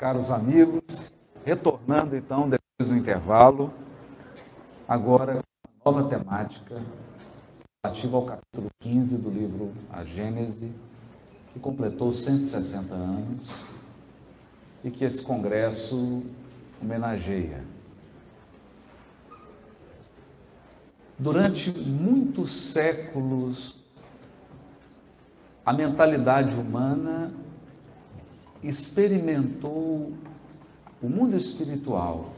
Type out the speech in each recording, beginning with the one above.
caros amigos, retornando então depois do intervalo, agora uma nova temática relativa ao capítulo 15 do livro A Gênese, que completou 160 anos e que esse congresso homenageia. Durante muitos séculos, a mentalidade humana experimentou o mundo espiritual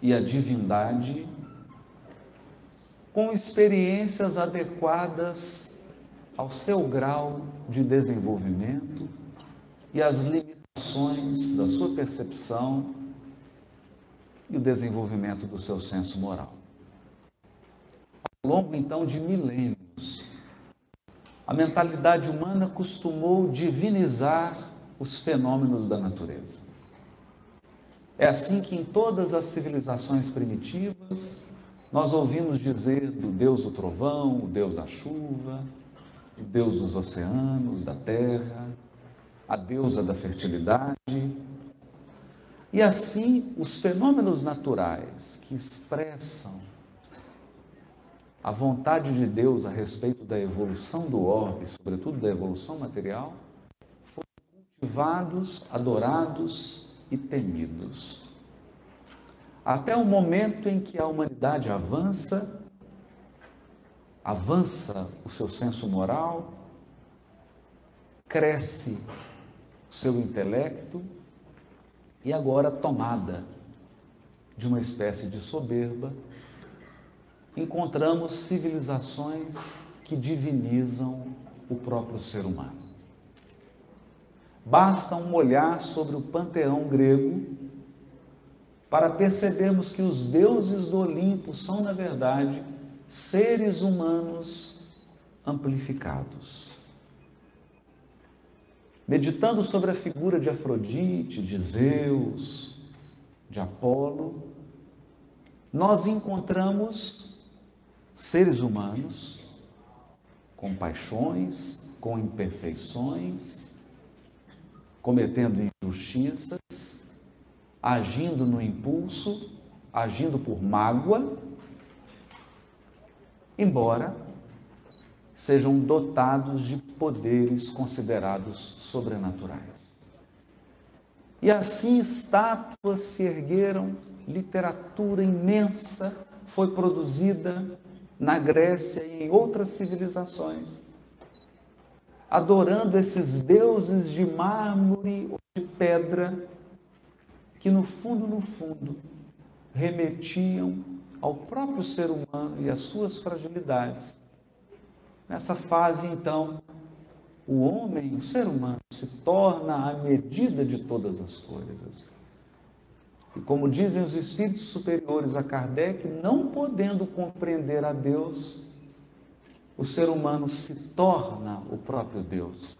e a divindade com experiências adequadas ao seu grau de desenvolvimento e às limitações da sua percepção e o desenvolvimento do seu senso moral. Ao longo então de milênios, a mentalidade humana costumou divinizar os fenômenos da natureza. É assim que em todas as civilizações primitivas nós ouvimos dizer do Deus do trovão, o Deus da chuva, o Deus dos oceanos, da terra, a deusa da fertilidade. E assim, os fenômenos naturais que expressam a vontade de Deus a respeito da evolução do orbe, sobretudo da evolução material, cultivados, adorados e temidos. Até o momento em que a humanidade avança, avança o seu senso moral, cresce o seu intelecto e agora tomada de uma espécie de soberba, encontramos civilizações que divinizam o próprio ser humano. Basta um olhar sobre o panteão grego para percebermos que os deuses do Olimpo são, na verdade, seres humanos amplificados. Meditando sobre a figura de Afrodite, de Zeus, de Apolo, nós encontramos seres humanos com paixões, com imperfeições, cometendo injustiças, agindo no impulso, agindo por mágoa, embora sejam dotados de poderes considerados sobrenaturais. E assim estátuas se ergueram, literatura imensa foi produzida na Grécia e em outras civilizações adorando esses deuses de mármore ou de pedra, que no fundo, no fundo, remetiam ao próprio ser humano e às suas fragilidades. Nessa fase, então, o homem, o ser humano, se torna a medida de todas as coisas. E como dizem os espíritos superiores a Kardec, não podendo compreender a Deus, o ser humano se torna o próprio Deus.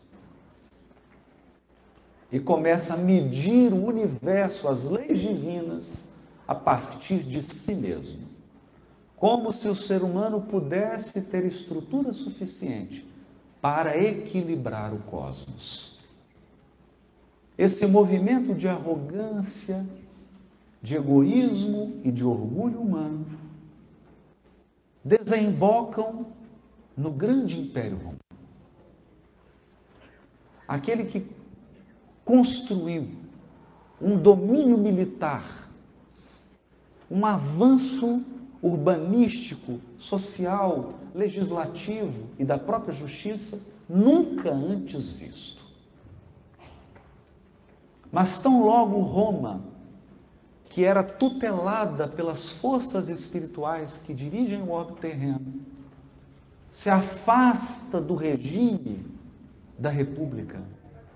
E começa a medir o universo, as leis divinas, a partir de si mesmo. Como se o ser humano pudesse ter estrutura suficiente para equilibrar o cosmos. Esse movimento de arrogância, de egoísmo e de orgulho humano desembocam no grande império romano. Aquele que construiu um domínio militar, um avanço urbanístico, social, legislativo e da própria justiça nunca antes visto. Mas tão logo Roma, que era tutelada pelas forças espirituais que dirigem o orbe terreno, se afasta do regime da república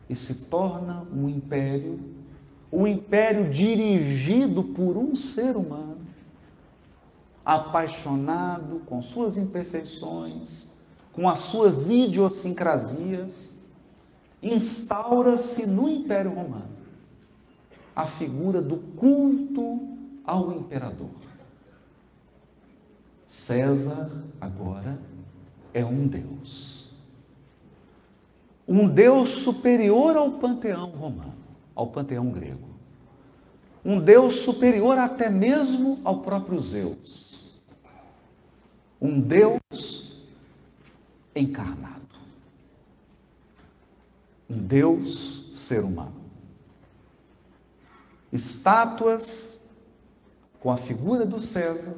e se torna um império, um império dirigido por um ser humano, apaixonado com suas imperfeições, com as suas idiosincrasias, instaura-se no Império Romano a figura do culto ao imperador. César agora é um Deus. Um Deus superior ao panteão romano. ao panteão grego. Um Deus superior até mesmo ao próprio Zeus. Um Deus encarnado. Um Deus ser humano. Estátuas com a figura do César,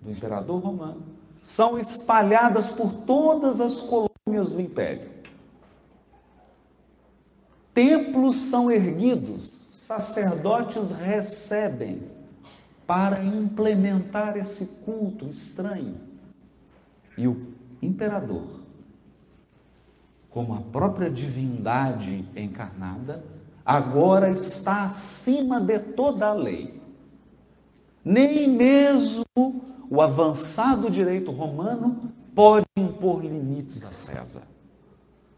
do imperador romano, são espalhadas por todas as colônias do império. Templos são erguidos, sacerdotes recebem para implementar esse culto estranho. E o imperador, como a própria divindade encarnada, agora está acima de toda a lei. Nem mesmo o avançado direito romano pode impor limites a César.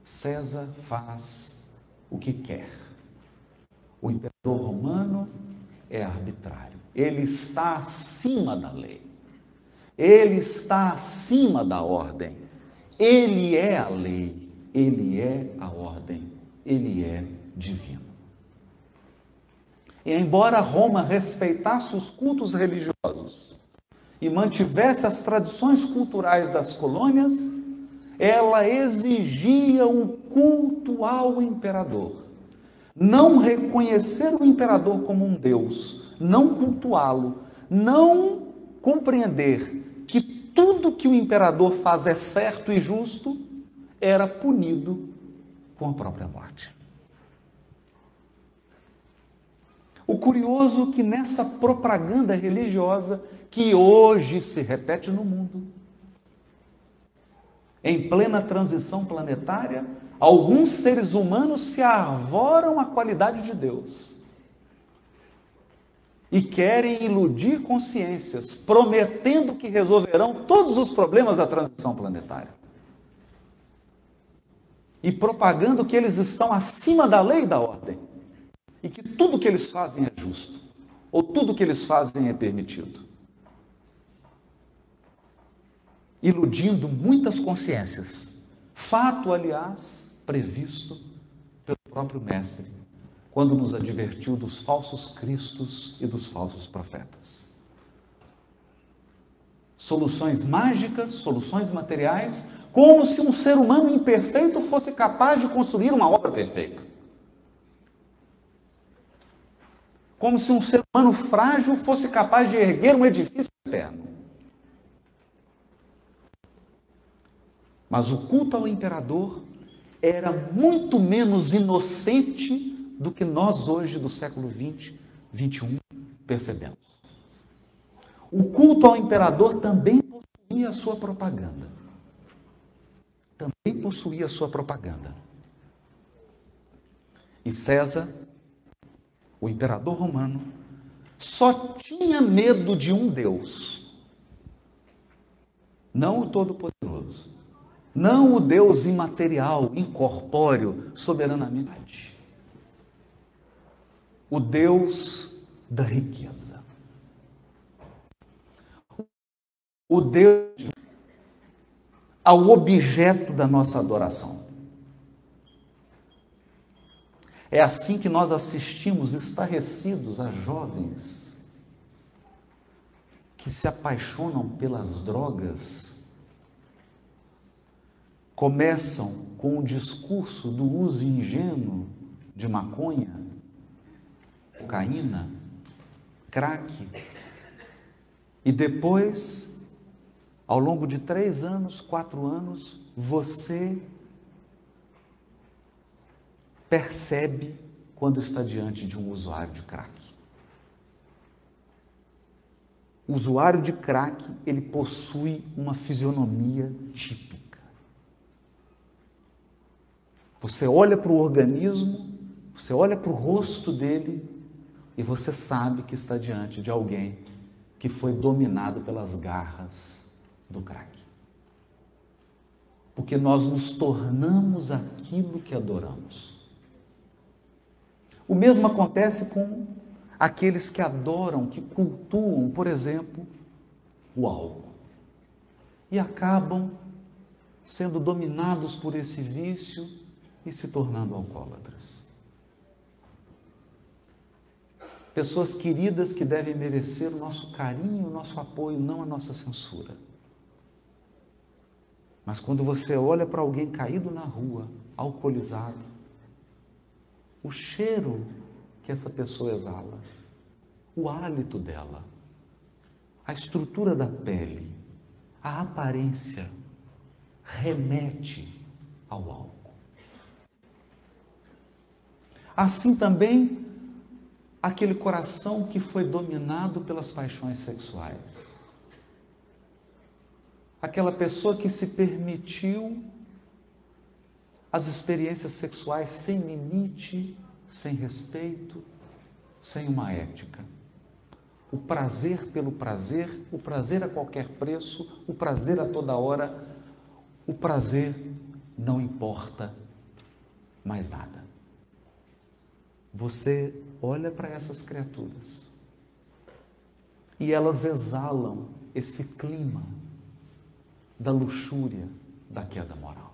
César faz o que quer. O imperador romano é arbitrário. Ele está acima da lei. Ele está acima da ordem. Ele é a lei. Ele é a ordem. Ele é divino. E embora Roma respeitasse os cultos religiosos e mantivesse as tradições culturais das colônias, ela exigia um culto ao imperador. Não reconhecer o imperador como um deus, não cultuá-lo, não compreender que tudo que o imperador faz é certo e justo, era punido com a própria morte. O curioso é que nessa propaganda religiosa que hoje se repete no mundo, em plena transição planetária, alguns seres humanos se arvoram a qualidade de Deus e querem iludir consciências, prometendo que resolverão todos os problemas da transição planetária. E propagando que eles estão acima da lei e da ordem e que tudo que eles fazem é justo, ou tudo que eles fazem é permitido. Iludindo muitas consciências. Fato, aliás, previsto pelo próprio Mestre, quando nos advertiu dos falsos cristos e dos falsos profetas. Soluções mágicas, soluções materiais, como se um ser humano imperfeito fosse capaz de construir uma obra perfeita. como se um ser humano frágil fosse capaz de erguer um edifício eterno. Mas o culto ao imperador era muito menos inocente do que nós hoje do século 20, 21 percebemos. O culto ao imperador também possuía a sua propaganda. Também possuía a sua propaganda. E César o imperador romano, só tinha medo de um Deus, não o Todo-Poderoso, não o Deus imaterial, incorpóreo, soberanamente, o Deus da riqueza, o Deus ao objeto da nossa adoração. É assim que nós assistimos estarrecidos a jovens que se apaixonam pelas drogas, começam com o discurso do uso ingênuo de maconha, cocaína, crack, e depois, ao longo de três anos, quatro anos, você percebe quando está diante de um usuário de crack. O usuário de crack, ele possui uma fisionomia típica. Você olha para o organismo, você olha para o rosto dele e você sabe que está diante de alguém que foi dominado pelas garras do crack. Porque nós nos tornamos aquilo que adoramos. O mesmo acontece com aqueles que adoram, que cultuam, por exemplo, o álcool. E acabam sendo dominados por esse vício e se tornando alcoólatras. pessoas queridas que devem merecer o nosso carinho, o nosso apoio, não a nossa censura. Mas quando você olha para alguém caído na rua, alcoolizado, o cheiro que essa pessoa exala, o hálito dela, a estrutura da pele, a aparência remete ao álcool. Assim também aquele coração que foi dominado pelas paixões sexuais. Aquela pessoa que se permitiu as experiências sexuais sem limite, sem respeito, sem uma ética. O prazer pelo prazer, o prazer a qualquer preço, o prazer a toda hora, o prazer não importa mais nada. Você olha para essas criaturas e elas exalam esse clima da luxúria, da queda moral.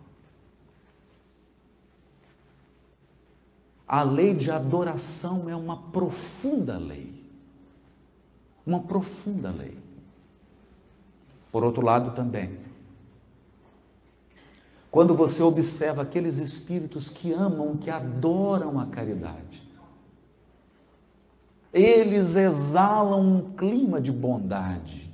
A lei de adoração é uma profunda lei. Uma profunda lei. Por outro lado, também, quando você observa aqueles espíritos que amam, que adoram a caridade, eles exalam um clima de bondade.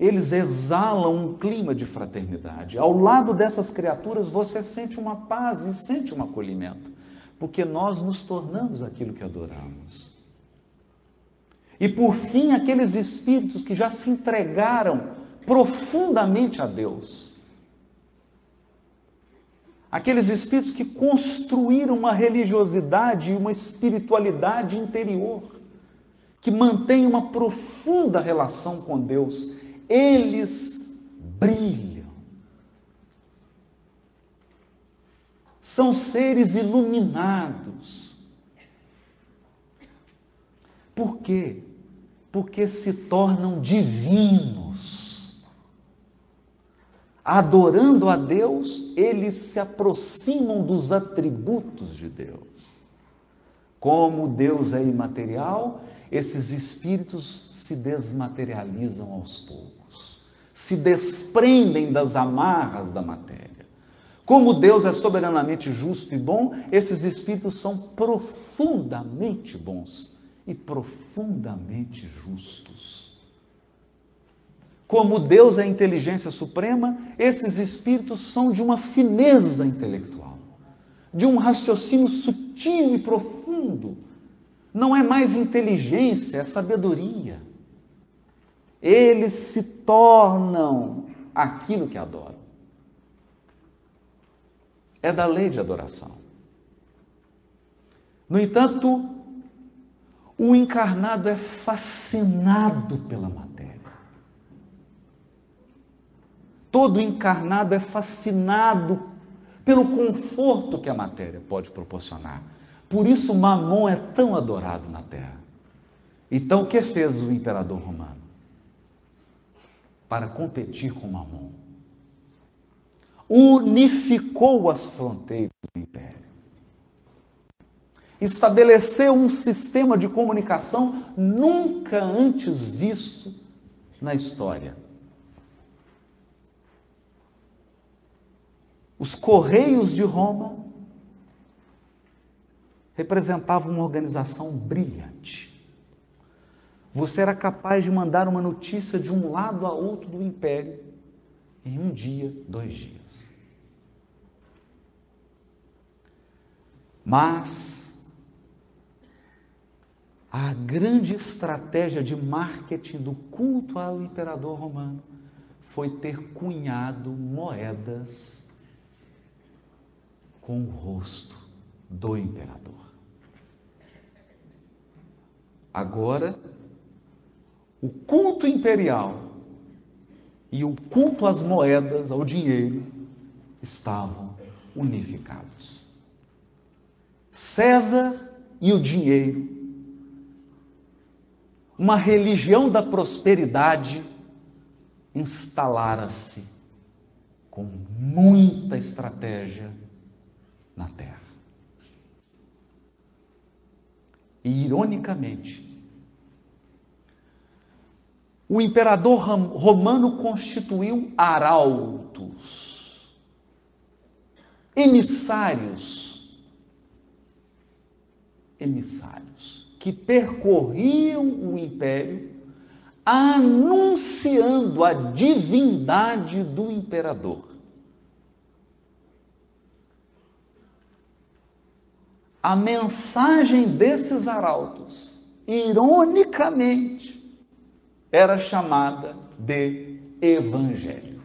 Eles exalam um clima de fraternidade. Ao lado dessas criaturas, você sente uma paz e sente um acolhimento, porque nós nos tornamos aquilo que adoramos. E por fim, aqueles espíritos que já se entregaram profundamente a Deus Aqueles espíritos que construíram uma religiosidade e uma espiritualidade interior, que mantêm uma profunda relação com Deus, eles brilham. São seres iluminados. Por quê? Porque se tornam divinos adorando a Deus, eles se aproximam dos atributos de Deus. Como Deus é imaterial, esses espíritos se desmaterializam aos poucos, se desprendem das amarras da matéria. Como Deus é soberanamente justo e bom, esses espíritos são profundamente bons e profundamente justos. Como Deus é a inteligência suprema, esses espíritos são de uma fineza intelectual, de um raciocínio sutil e profundo. Não é mais inteligência, é sabedoria. Eles se tornam aquilo que adoram. É da lei de adoração. No entanto, o encarnado é fascinado pela matéria. Todo encarnado é fascinado pelo conforto que a matéria pode proporcionar. Por isso Mamon é tão adorado na terra. Então o que fez o imperador romano? Para competir com Mamon. Unificou as fronteiras do império. Estabeleceu um sistema de comunicação nunca antes visto na história Os Correios de Roma representavam uma organização brilhante. Você era capaz de mandar uma notícia de um lado a outro do império em um dia, dois dias. Mas a grande estratégia de marketing do culto ao imperador romano foi ter cunhado moedas com o rosto do imperador. Agora, o culto imperial e o culto às moedas, ao dinheiro, estavam unificados. César e o dinheiro, uma religião da prosperidade, instalara-se com muita estratégia na terra. E, ironicamente, o imperador romano constituiu arautos, emissários, emissários, que percorriam o império anunciando a divindade do imperador. A mensagem desses arautos, ironicamente, era chamada de Evangelho.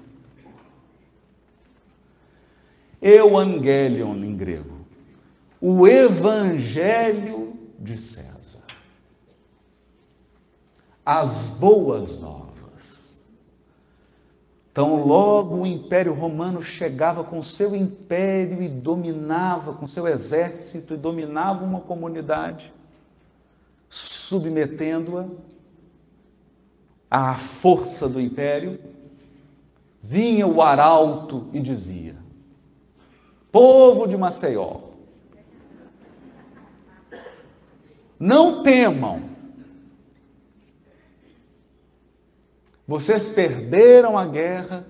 Evangelion em grego. O Evangelho de César. As boas novas. Então, logo o Império Romano chegava com seu império e dominava, com seu exército, e dominava uma comunidade, submetendo-a à força do império, vinha o arauto e dizia: Povo de Maceió, não temam, vocês perderam a guerra,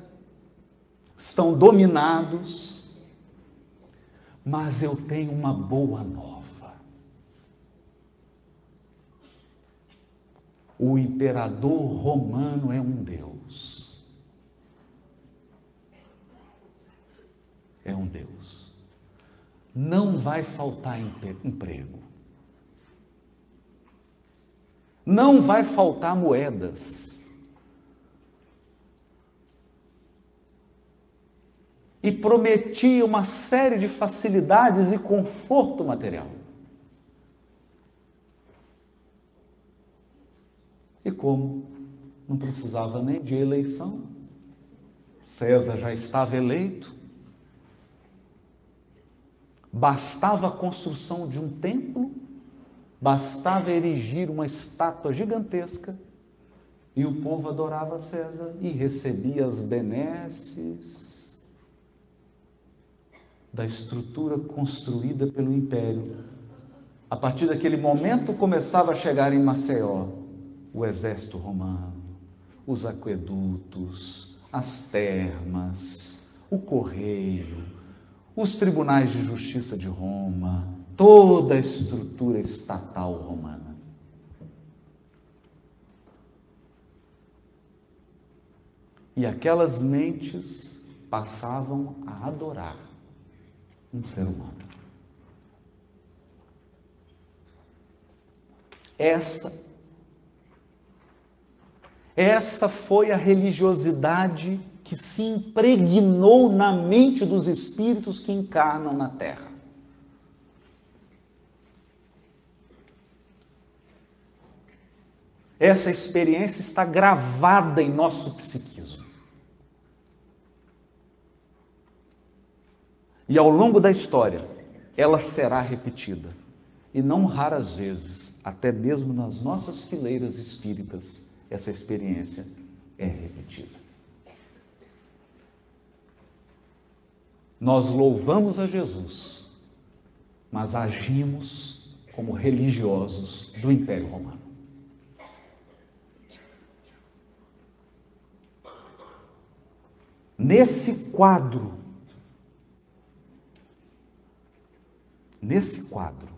estão dominados, mas eu tenho uma boa nova. o imperador romano é um Deus. É um Deus. Não vai faltar emprego. Não vai faltar moedas. E prometia uma série de facilidades e conforto material. E como? Não precisava nem de eleição, César já estava eleito, bastava a construção de um templo, bastava erigir uma estátua gigantesca e o povo adorava César e recebia as benesses da estrutura construída pelo império. A partir daquele momento começava a chegar em Maceió o exército romano, os aquedutos, as termas, o correio, os tribunais de justiça de Roma, toda a estrutura estatal romana. E aquelas mentes passavam a adorar um ser humano. Essa essa foi a religiosidade que se impregnou na mente dos espíritos que encarnam na Terra. Essa experiência está gravada em nosso psiquismo. E ao longo da história, ela será repetida. E não raras vezes, até mesmo nas nossas fileiras espíritas essa experiência é repetida. Nós louvamos a Jesus, mas agimos como religiosos do Império Romano. Nesse quadro, nesse quadro,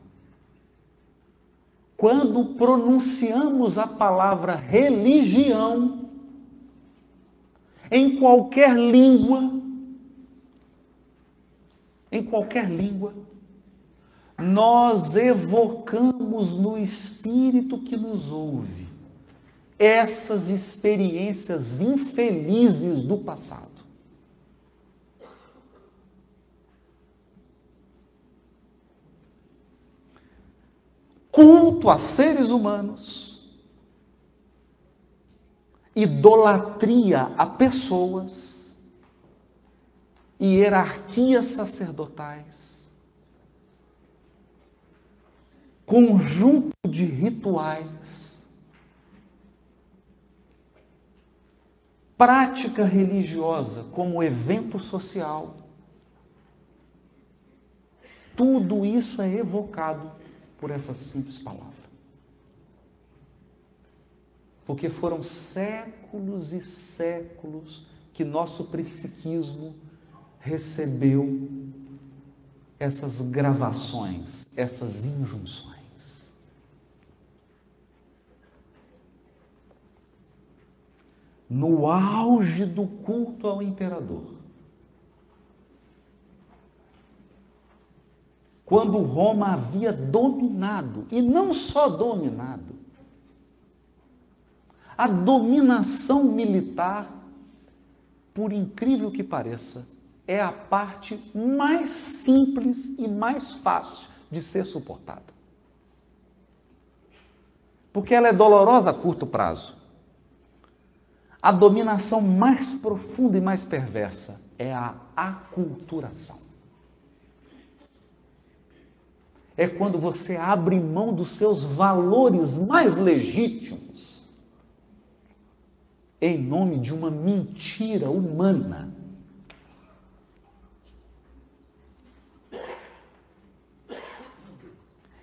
quando pronunciamos a palavra religião, em qualquer língua, em qualquer língua, nós evocamos no espírito que nos ouve essas experiências infelizes do passado. Culto a seres humanos, idolatria a pessoas. E hierarquias sacerdotais, conjunto de rituais, prática religiosa como evento social. Tudo isso é evocado por essa simples palavra. Porque foram séculos e séculos que nosso psiquismo recebeu essas gravações, essas injunções. No auge do culto ao imperador, quando Roma havia dominado, e não só dominado, a dominação militar, por incrível que pareça, é a parte mais simples e mais fácil de ser suportada. Porque ela é dolorosa a curto prazo. A dominação mais profunda e mais perversa é a aculturação. É quando você abre mão dos seus valores mais legítimos em nome de uma mentira humana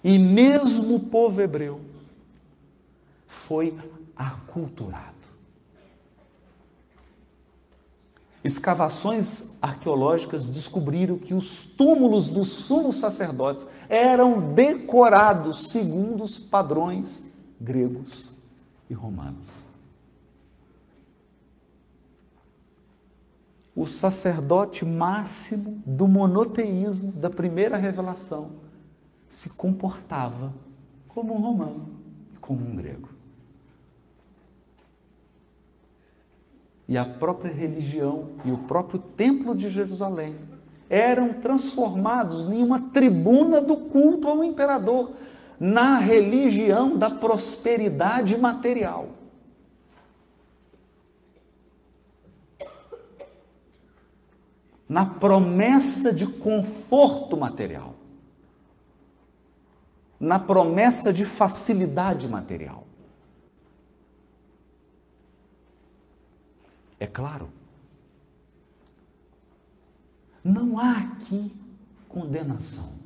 E mesmo o povo hebreu foi aculturado. Escavações arqueológicas descobriram que os túmulos dos sumos sacerdotes eram decorados segundo os padrões gregos e romanos. O sacerdote máximo do monoteísmo da primeira revelação se comportava como um romano e como um grego. E a própria religião e o próprio templo de Jerusalém eram transformados em uma tribuna do culto ao imperador, na religião da prosperidade material. Na promessa de conforto material na promessa de facilidade material. É claro, não há aqui condenação.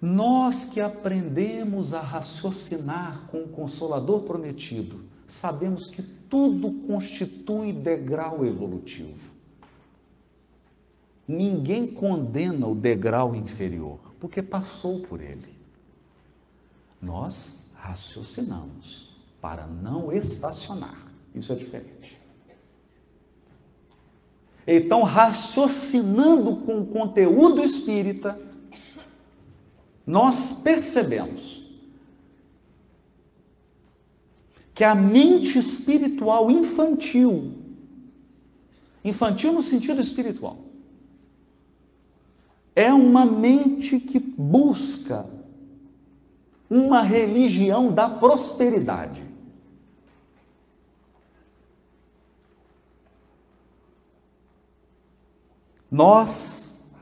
Nós que aprendemos a raciocinar com o Consolador prometido, sabemos que tudo constitui degrau evolutivo. Ninguém condena o degrau inferior porque passou por ele. Nós raciocinamos para não estacionar. Isso é diferente. Então, raciocinando com o conteúdo espírita, nós percebemos que a mente espiritual infantil, infantil no sentido espiritual, é uma mente que busca uma religião da prosperidade. Nós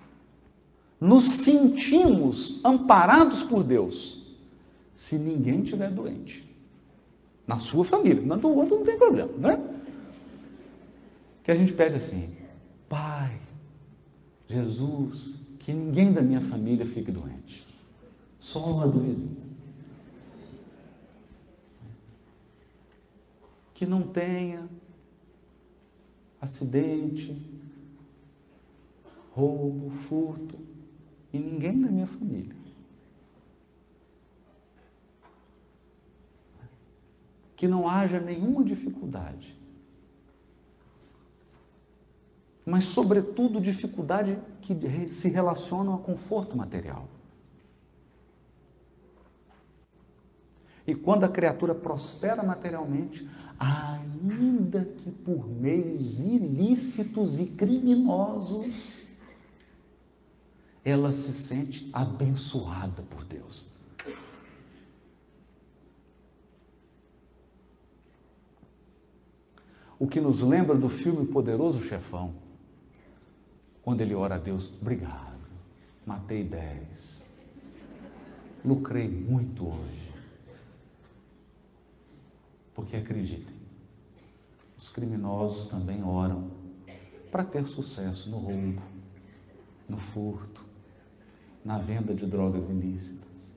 nos sentimos amparados por Deus se ninguém estiver doente. Na sua família, na do outro não tem problema, né? Que a gente pede assim: Pai, Jesus, que ninguém da minha família fique doente. Só uma doença. Que não tenha acidente, roubo, furto, e ninguém da minha família. Que não haja nenhuma dificuldade mas, sobretudo, dificuldade que se relacionam a conforto material. E quando a criatura prospera materialmente, ainda que por meios ilícitos e criminosos, ela se sente abençoada por Deus. O que nos lembra do filme Poderoso Chefão quando ele ora a Deus, obrigado, matei dez, lucrei muito hoje. Porque acreditem, os criminosos também oram para ter sucesso no roubo, no furto, na venda de drogas ilícitas.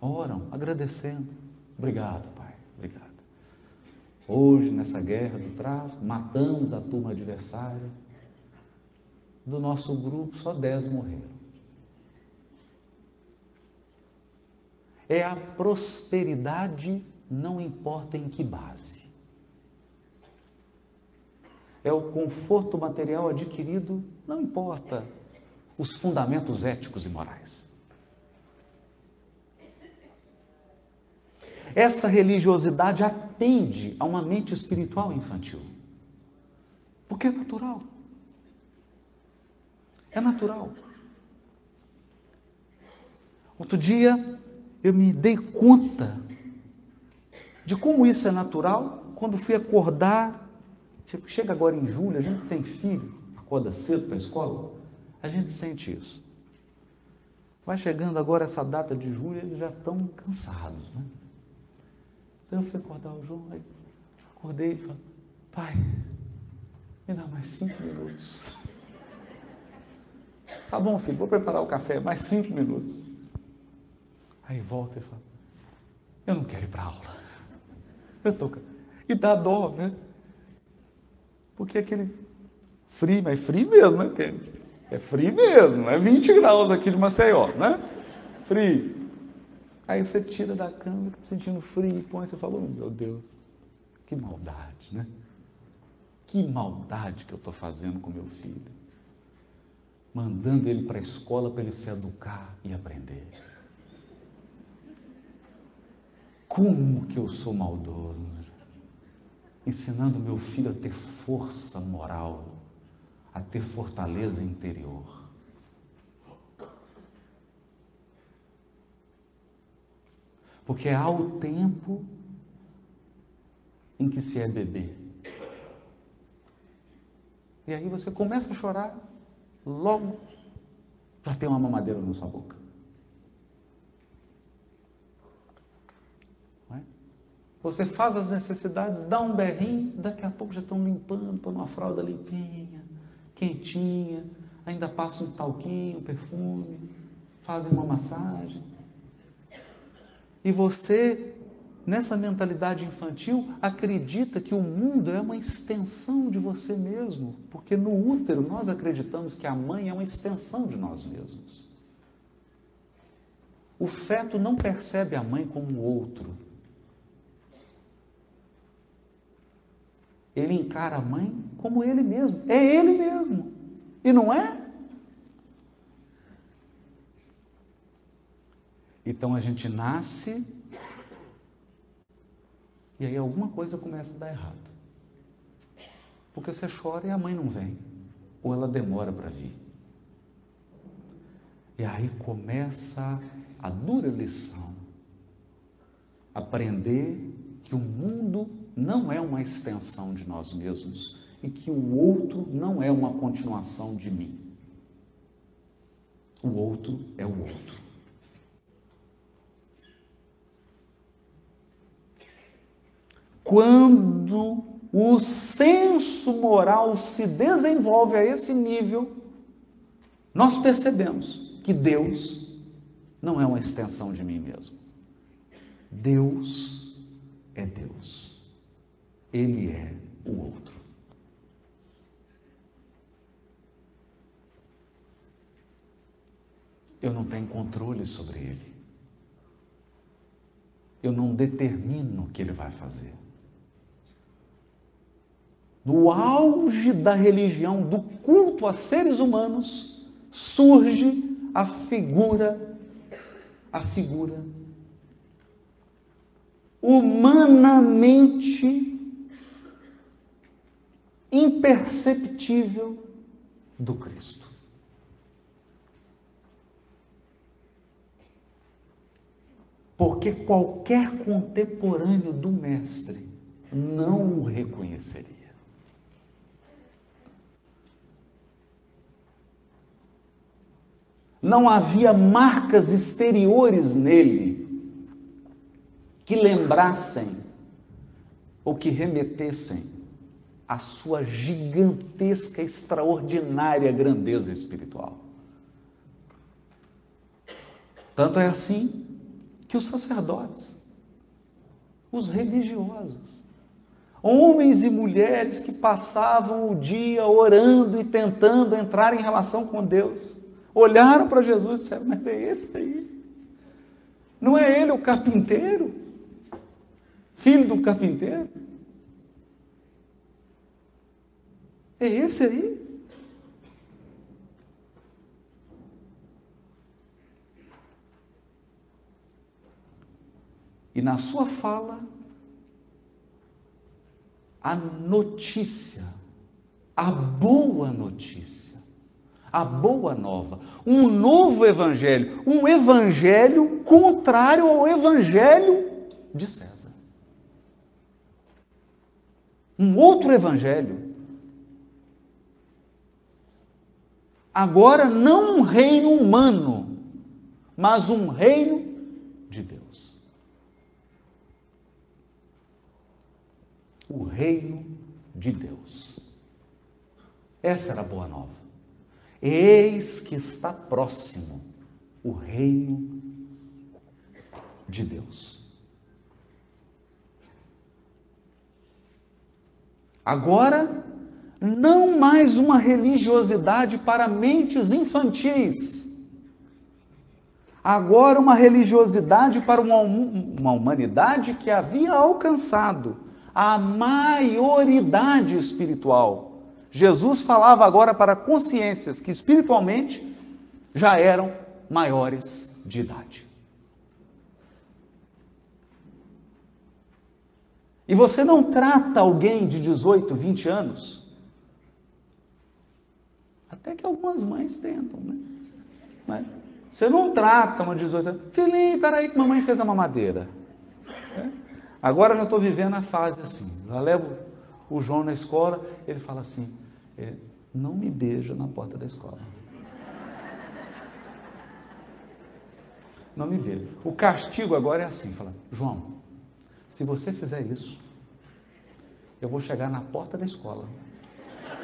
Oram agradecendo. Obrigado, Pai. Obrigado. Hoje, nessa guerra do tráfico, matamos a turma adversária. Do nosso grupo, só dez morreram. É a prosperidade, não importa em que base. É o conforto material adquirido, não importa os fundamentos éticos e morais. Essa religiosidade atende a uma mente espiritual infantil. Porque é natural. É natural. Outro dia eu me dei conta de como isso é natural quando fui acordar. Chega agora em julho, a gente tem filho, acorda cedo para a escola, a gente sente isso. Vai chegando agora essa data de julho, eles já estão cansados, né? Então eu fui acordar o João, aí acordei e falei, pai, me dá mais cinco minutos. Tá bom, filho, vou preparar o café, mais cinco minutos. Aí volta e fala, eu não quero ir para aula. Eu tô... E dá dó, né? Porque aquele frio, mas é frio mesmo, né? É frio mesmo, é 20 graus aqui de Maceió, né? Frio. Aí você tira da cama, tá sentindo frio, põe, você fala, oh, meu Deus, que maldade, né? Que maldade que eu estou fazendo com meu filho. Mandando ele para a escola para ele se educar e aprender. Como que eu sou maldoso? Ensinando meu filho a ter força moral, a ter fortaleza interior. Porque há o tempo em que se é bebê. E aí você começa a chorar, logo já tem uma mamadeira na sua boca. Você faz as necessidades, dá um berrinho, daqui a pouco já estão limpando, põe uma fralda limpinha, quentinha, ainda passa um talquinho, um perfume, fazem uma massagem. E você, nessa mentalidade infantil, acredita que o mundo é uma extensão de você mesmo, porque no útero nós acreditamos que a mãe é uma extensão de nós mesmos. O feto não percebe a mãe como outro. Ele encara a mãe como ele mesmo. É ele mesmo. E não é? Então a gente nasce e aí alguma coisa começa a dar errado. Porque você chora e a mãe não vem, ou ela demora para vir. E aí começa a dura lição. Aprender que o mundo não é uma extensão de nós mesmos e que o outro não é uma continuação de mim. O outro é o outro. Quando o senso moral se desenvolve a esse nível, nós percebemos que Deus não é uma extensão de mim mesmo. Deus é Deus. Ele é o outro. Eu não tenho controle sobre ele. Eu não determino o que ele vai fazer no auge da religião, do culto a seres humanos, surge a figura, a figura humanamente imperceptível do Cristo. Porque qualquer contemporâneo do Mestre não o reconheceria. não havia marcas exteriores nele que lembrassem ou que remetessem à sua gigantesca, extraordinária grandeza espiritual. Tanto é assim que os sacerdotes, os religiosos, homens e mulheres que passavam o dia orando e tentando entrar em relação com Deus, olharam para Jesus e disseram: Mas é esse aí? Não é ele o carpinteiro? Filho do carpinteiro? É esse aí? E na sua fala, a notícia, a boa notícia, a boa nova, um novo evangelho, um evangelho contrário ao evangelho de César. Um outro evangelho. Agora não um reino humano, mas um reino de Deus. O reino de Deus. Essa era a boa nova. Eis que está próximo o reino de Deus. Agora, não mais uma religiosidade para mentes infantis. Agora, uma religiosidade para uma, uma humanidade que havia alcançado a maioridade espiritual Jesus falava agora para consciências que espiritualmente já eram maiores de idade. E você não trata alguém de 18, 20 anos, até que algumas mães tentam, né? Mas você não trata uma de 18 anos, filhinho, peraí que mamãe fez a mamadeira. É? Agora eu já estou vivendo a fase assim, já levo o João na escola, ele fala assim, é, não me beija na porta da escola. Não me beija. O castigo agora é assim, fala, João, se você fizer isso, eu vou chegar na porta da escola.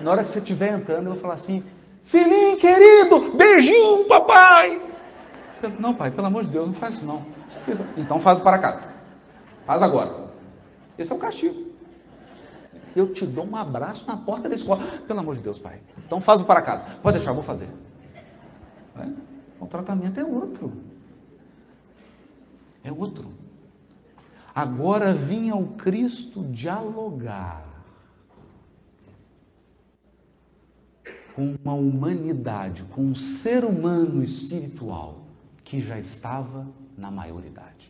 Na hora que você estiver entrando, eu vou falar assim, filhinho querido, beijinho, papai. Não, pai, pelo amor de Deus, não faz isso não. Então faz para casa. Faz agora. Esse é o castigo eu te dou um abraço na porta da escola. Pelo amor de Deus, pai. Então faz o para casa. Pode deixar, vou fazer. É? O tratamento é outro. É outro. Agora vinha o Cristo dialogar com uma humanidade, com um ser humano espiritual que já estava na maioridade.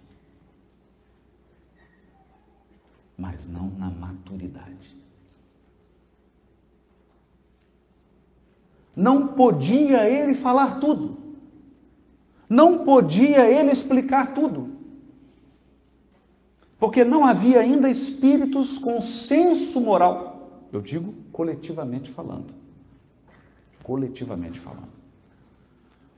mas não na maturidade. Não podia ele falar tudo. Não podia ele explicar tudo. Porque não havia ainda espíritos com senso moral. Eu digo coletivamente falando. Coletivamente falando.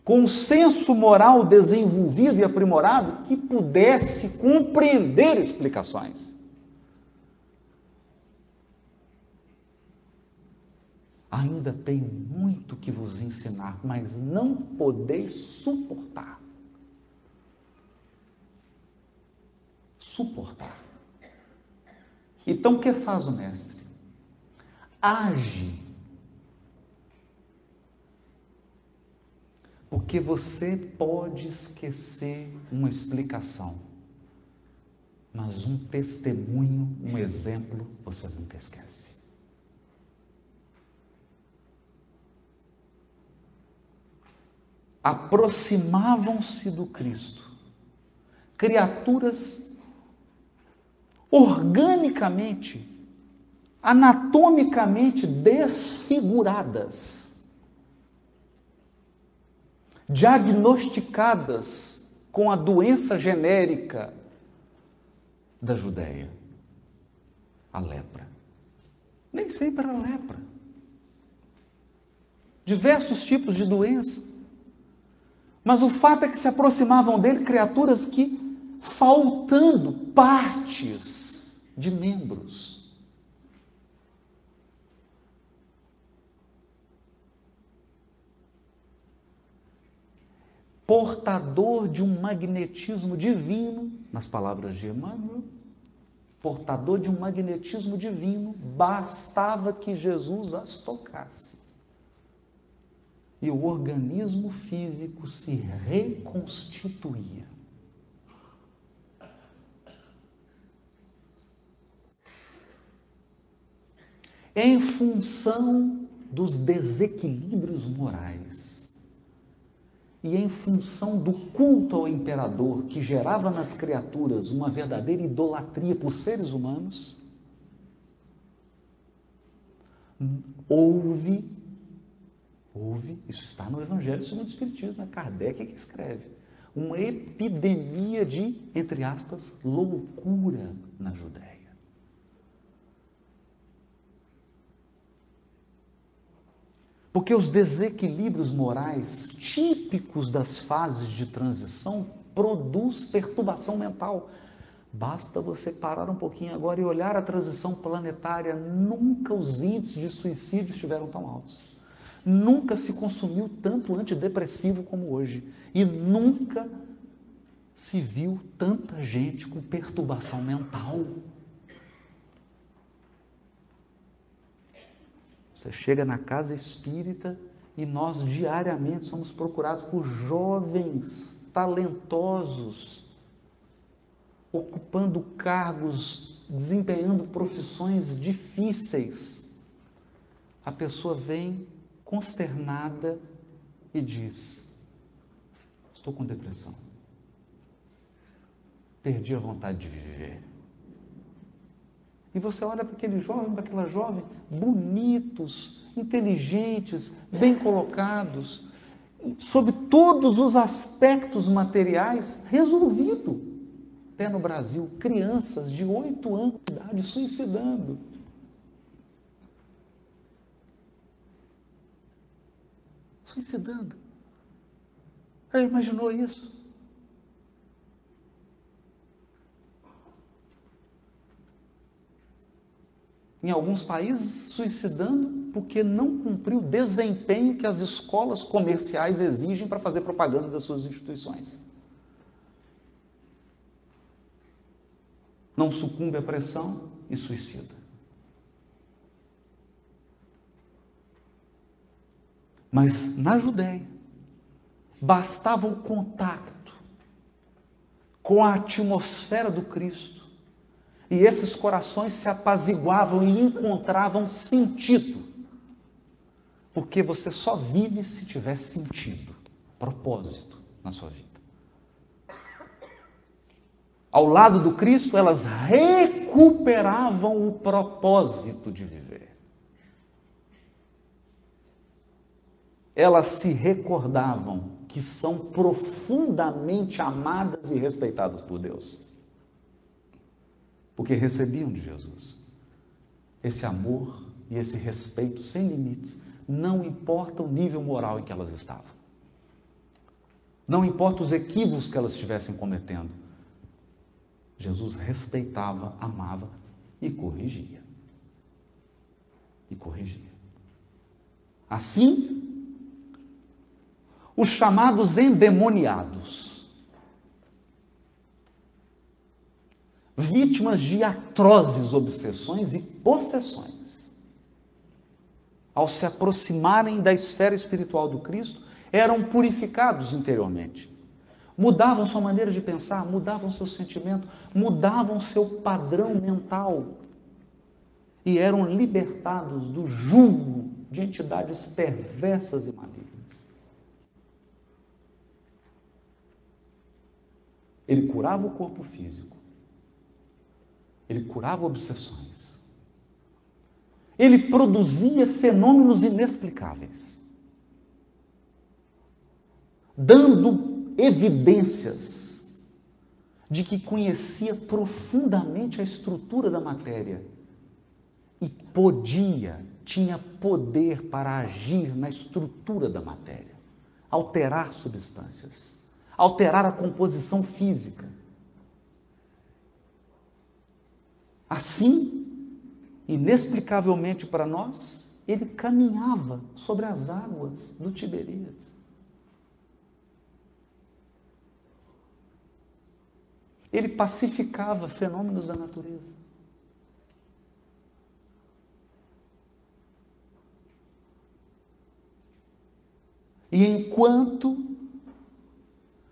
Com senso moral desenvolvido e aprimorado que pudesse compreender explicações. ainda tenho muito que vos ensinar, mas não podeis suportar. Suportar. Então, o que faz o mestre? Age. Porque você pode esquecer uma explicação, mas um testemunho, um exemplo, você nunca esquece. aproximavam-se do Cristo. Criaturas organicamente, anatomicamente desfiguradas, diagnosticadas com a doença genérica da Judéia, a lepra. Nem sempre era lepra. Diversos tipos de doença. Mas o fato é que se aproximavam dele criaturas que, faltando partes de membros, portador de um magnetismo divino, nas palavras de Emmanuel, portador de um magnetismo divino, bastava que Jesus as tocasse. E o organismo físico se reconstituía. Em função dos desequilíbrios morais e em função do culto ao imperador que gerava nas criaturas uma verdadeira idolatria por seres humanos, houve, houve, isso está no Evangelho segundo o Espiritismo, é Kardec que escreve, uma epidemia de, entre aspas, loucura na Judéia. Porque os desequilíbrios morais típicos das fases de transição produz perturbação mental. Basta você parar um pouquinho agora e olhar a transição planetária. Nunca os índices de suicídio estiveram tão altos. Nunca se consumiu tanto antidepressivo como hoje. E nunca se viu tanta gente com perturbação mental. Você chega na casa espírita e nós diariamente somos procurados por jovens talentosos, ocupando cargos, desempenhando profissões difíceis. A pessoa vem consternada e diz: Estou com depressão. Perdi a vontade de viver. E você olha para aquele jovem, para aquela jovem, bonitos, inteligentes, bem colocados, sob todos os aspectos materiais, resolvido. Até no Brasil, crianças de oito anos de idade suicidando. Suicidando. Já imaginou isso? Em alguns países, suicidando porque não cumpriu o desempenho que as escolas comerciais exigem para fazer propaganda das suas instituições. Não sucumbe à pressão e suicida. Mas na Judéia, bastava o contato com a atmosfera do Cristo e esses corações se apaziguavam e encontravam sentido. Porque você só vive se tiver sentido, propósito na sua vida. Ao lado do Cristo, elas recuperavam o propósito de viver. Elas se recordavam que são profundamente amadas e respeitadas por Deus porque recebiam de Jesus. Esse amor e esse respeito sem limites, não importa o nível moral em que elas estavam. Não importa os equívocos que elas estivessem cometendo. Jesus respeitava, amava e corrigia. E corrigia. Assim, os chamados endemoniados vítimas de atrozes obsessões e possessões. Ao se aproximarem da esfera espiritual do Cristo, eram purificados interiormente. Mudavam sua maneira de pensar, mudavam seu sentimento, mudavam seu padrão mental e eram libertados do jugo de entidades perversas e malignas. Ele curava o corpo físico, ele curava obsessões. Ele produzia fenômenos inexplicáveis, dando evidências de que conhecia profundamente a estrutura da matéria e podia, tinha poder para agir na estrutura da matéria, alterar substâncias, alterar a composição física Assim, inexplicavelmente para nós, ele caminhava sobre as águas do Tiberíades. ele pacificava fenômenos da natureza. E enquanto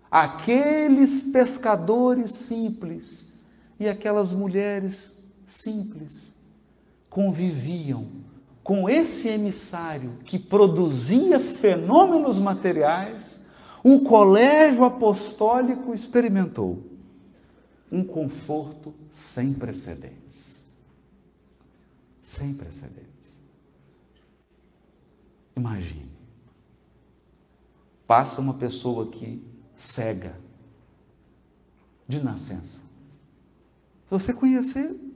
aqueles pescadores simples e aquelas mulheres simples conviviam com esse emissário que produzia fenômenos materiais, o colégio apostólico experimentou um conforto sem precedentes. Sem precedentes. Imagine. Passa uma pessoa aqui cega, de nascença. Se você conhecer,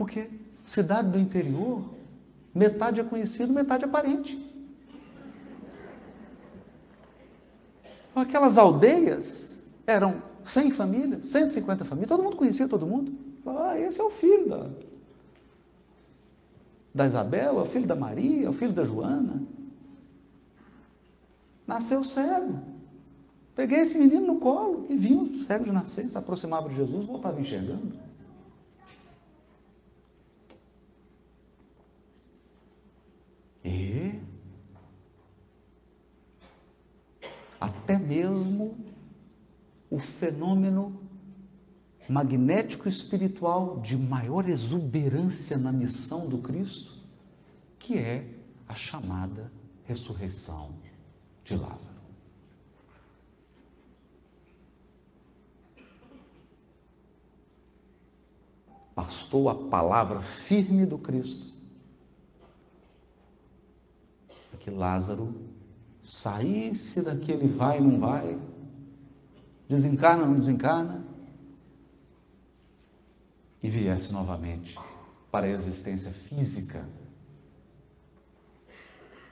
porque cidade do interior, metade é conhecido, metade é parente. Aquelas aldeias eram 100 famílias, 150 famílias, todo mundo conhecia todo mundo. Ah, esse é o filho da, da Isabel, é o filho da Maria, é o filho da Joana. Nasceu cego. Peguei esse menino no colo e vi o cego de nascer, se aproximava de Jesus, voltava enxergando. E até mesmo o fenômeno magnético espiritual de maior exuberância na missão do Cristo, que é a chamada ressurreição de Lázaro. Bastou a palavra firme do Cristo que Lázaro saísse daquele vai não vai, desencarna não desencarna, e viesse novamente para a existência física,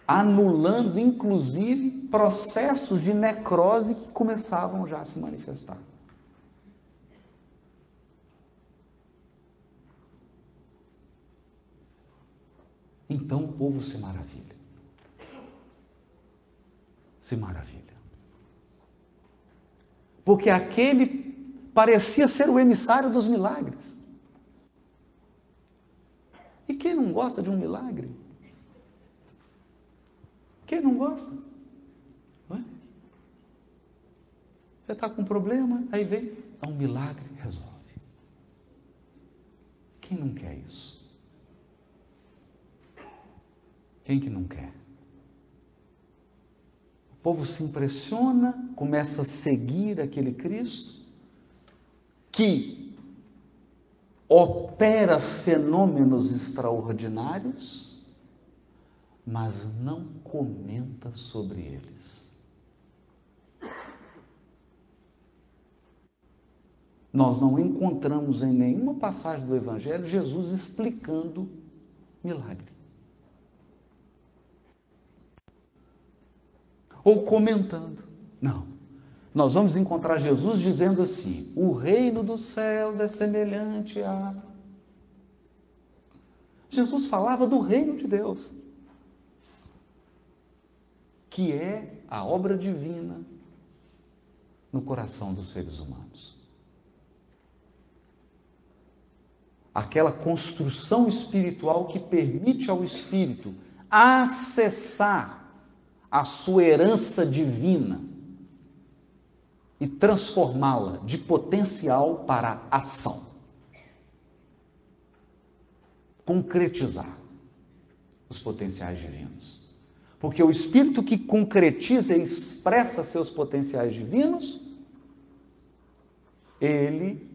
anulando inclusive processos de necrose que começavam já a se manifestar. Então o povo se maravilha se maravilha. Porque aquele parecia ser o emissário dos milagres. E quem não gosta de um milagre? Quem não gosta? Não é? Você está com um problema, aí vem, é um milagre, resolve. Quem não quer isso? Quem que não quer? O povo se impressiona, começa a seguir aquele Cristo que opera fenômenos extraordinários, mas não comenta sobre eles. Nós não encontramos em nenhuma passagem do Evangelho Jesus explicando milagre. Ou comentando. Não. Nós vamos encontrar Jesus dizendo assim: o reino dos céus é semelhante a. Jesus falava do reino de Deus, que é a obra divina no coração dos seres humanos. Aquela construção espiritual que permite ao espírito acessar a sua herança divina e transformá-la de potencial para ação. Concretizar os potenciais divinos. Porque o espírito que concretiza e expressa seus potenciais divinos, ele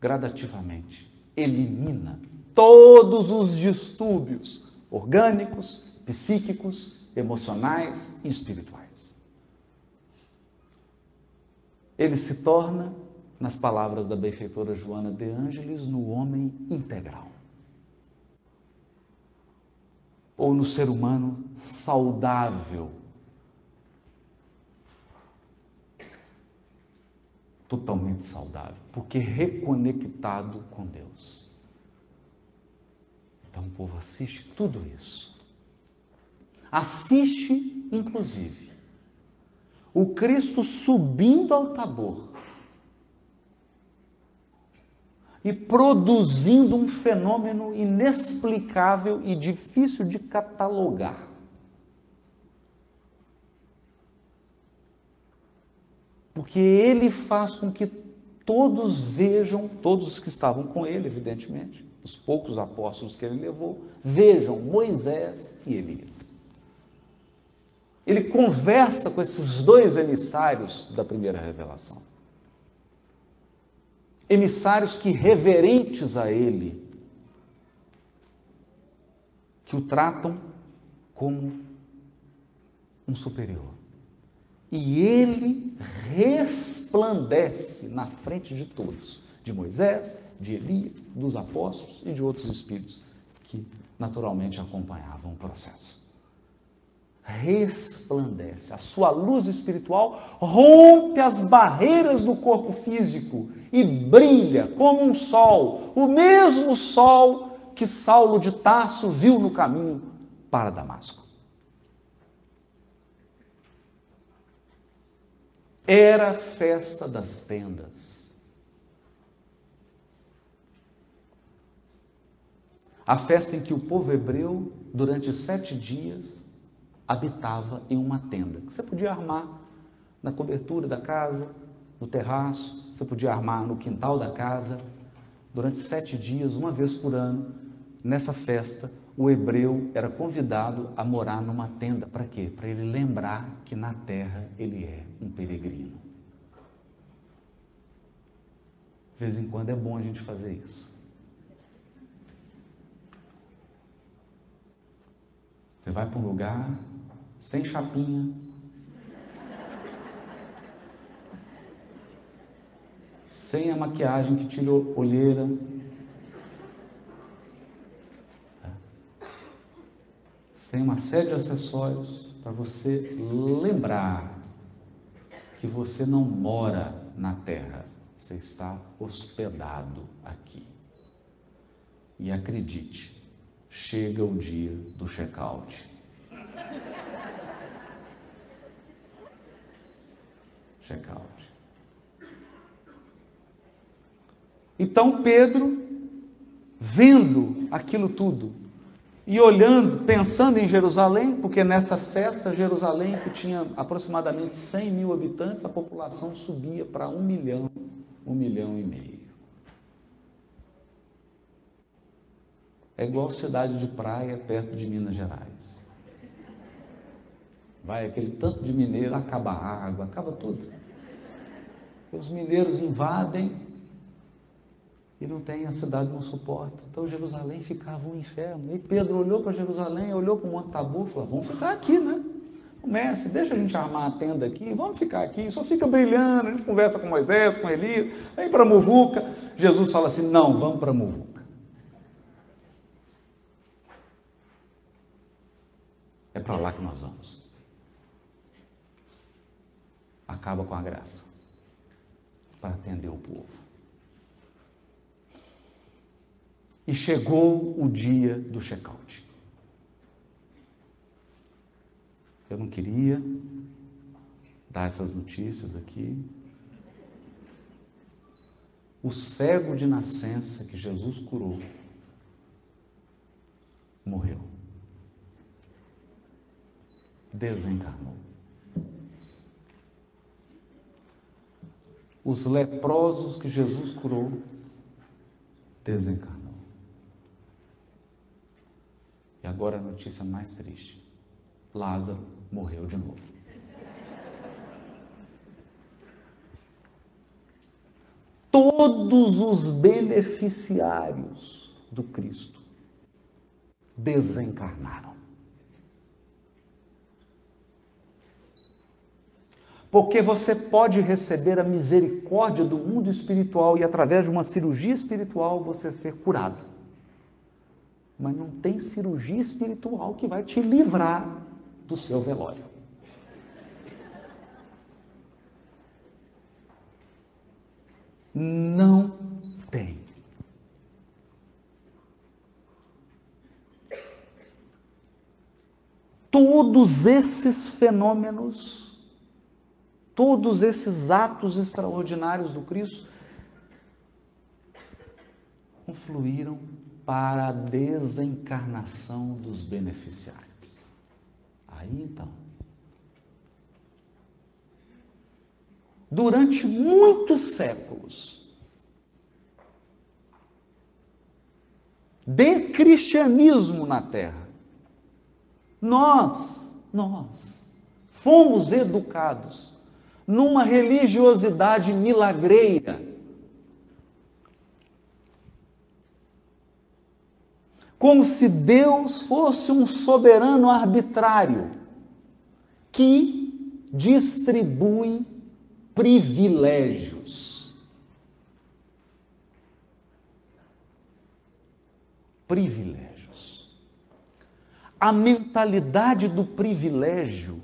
gradativamente elimina todos os distúrbios orgânicos, psíquicos, emocionais e espirituais. Ele se torna, nas palavras da benfeitora Joana de Ângeles, no homem integral. Ou no ser humano saudável. Totalmente saudável, porque reconectado com Deus. Então o povo assiste tudo isso Assiste, inclusive, o Cristo subindo ao Tabor e produzindo um fenômeno inexplicável e difícil de catalogar. Porque ele faz com que todos vejam, todos os que estavam com ele, evidentemente, os poucos apóstolos que ele levou, vejam Moisés e Elias. Ele conversa com esses dois emissários da primeira revelação. Emissários que, reverentes a ele, que o tratam como um superior. E ele resplandece na frente de todos, de Moisés, de Elias, dos apóstolos e de outros espíritos que naturalmente acompanhavam o processo. Resplandece, a sua luz espiritual rompe as barreiras do corpo físico e brilha como um sol, o mesmo sol que Saulo de Tarso viu no caminho para Damasco. Era a festa das tendas. A festa em que o povo hebreu, durante sete dias, habitava em uma tenda. Que você podia armar na cobertura da casa, no terraço, você podia armar no quintal da casa. Durante sete dias, uma vez por ano, nessa festa, o hebreu era convidado a morar numa tenda. Para quê? Para ele lembrar que na terra ele é um peregrino. De vez em quando é bom a gente fazer isso. Você vai para um lugar sem chapinha, sem a maquiagem que tira olheira, tem uma série de acessórios para você lembrar que você não mora na terra, você está hospedado aqui. E acredite, chega o dia do check-out. Check-out. Então Pedro, vendo aquilo tudo, e olhando, pensando em Jerusalém, porque nessa festa, Jerusalém, que tinha aproximadamente 100 mil habitantes, a população subia para um milhão, um milhão e meio. É igual cidade de praia perto de Minas Gerais. Vai aquele tanto de mineiro, acaba a água, acaba tudo. Os mineiros invadem e não tem, a cidade não suporta. Então Jerusalém ficava um inferno. E Pedro olhou para Jerusalém, olhou para o Monte Tabu e falou: vamos ficar aqui, né? Comece, deixa a gente armar a tenda aqui, vamos ficar aqui, só fica brilhando, a gente conversa com Moisés, com Elias, vem para Muvuca. Jesus fala assim: não, vamos para Muvuca. É para lá que nós vamos. Acaba com a graça para atender o povo. E chegou o dia do check-out. Eu não queria dar essas notícias aqui. O cego de nascença que Jesus curou morreu. Desencarnou. Os leprosos que Jesus curou desencarnou. E agora a notícia mais triste: Lázaro morreu de novo. Todos os beneficiários do Cristo desencarnaram. Porque você pode receber a misericórdia do mundo espiritual e, através de uma cirurgia espiritual, você ser curado mas não tem cirurgia espiritual que vai te livrar do seu velório. Não tem. Todos esses fenômenos, todos esses atos extraordinários do Cristo confluíram para a desencarnação dos beneficiários. Aí então, durante muitos séculos, de cristianismo na terra, nós, nós, fomos educados numa religiosidade milagreira. Como se Deus fosse um soberano arbitrário que distribui privilégios. Privilégios. A mentalidade do privilégio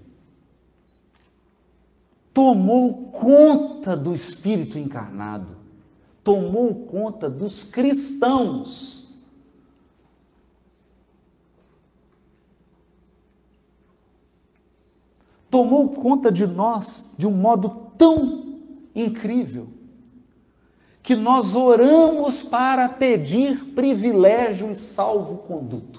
tomou conta do espírito encarnado, tomou conta dos cristãos. tomou conta de nós de um modo tão incrível que nós oramos para pedir privilégio e salvo-conduto.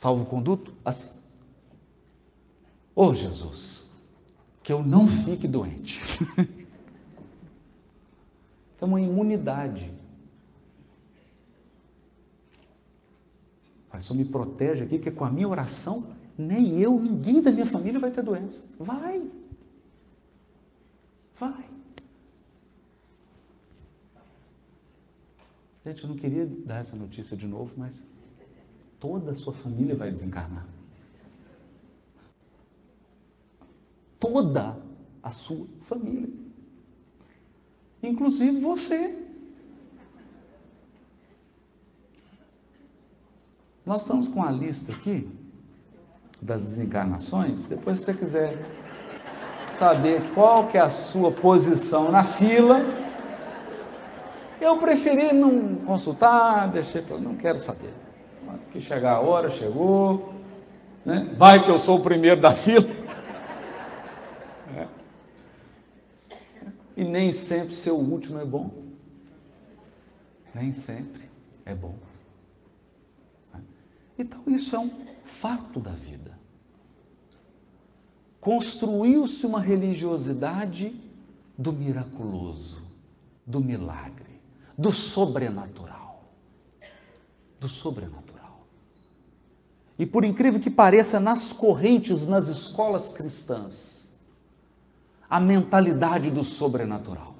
Salvo-conduto assim. Ô oh, Jesus, que eu não fique doente. Então, uma imunidade Pai, só me protege aqui, que com a minha oração, nem eu, ninguém da minha família vai ter doença. Vai. Vai. Gente, eu não queria dar essa notícia de novo, mas toda a sua família vai desencarnar. Toda a sua família. Inclusive você. Nós estamos com a lista aqui das desencarnações. Depois, se você quiser saber qual que é a sua posição na fila, eu preferi não consultar, deixei não quero saber. Que chegar a hora, chegou, né? Vai que eu sou o primeiro da fila. É. E nem sempre ser o último é bom. Nem sempre é bom. Então, isso é um fato da vida. Construiu-se uma religiosidade do miraculoso, do milagre, do sobrenatural. Do sobrenatural. E por incrível que pareça, nas correntes, nas escolas cristãs, a mentalidade do sobrenatural,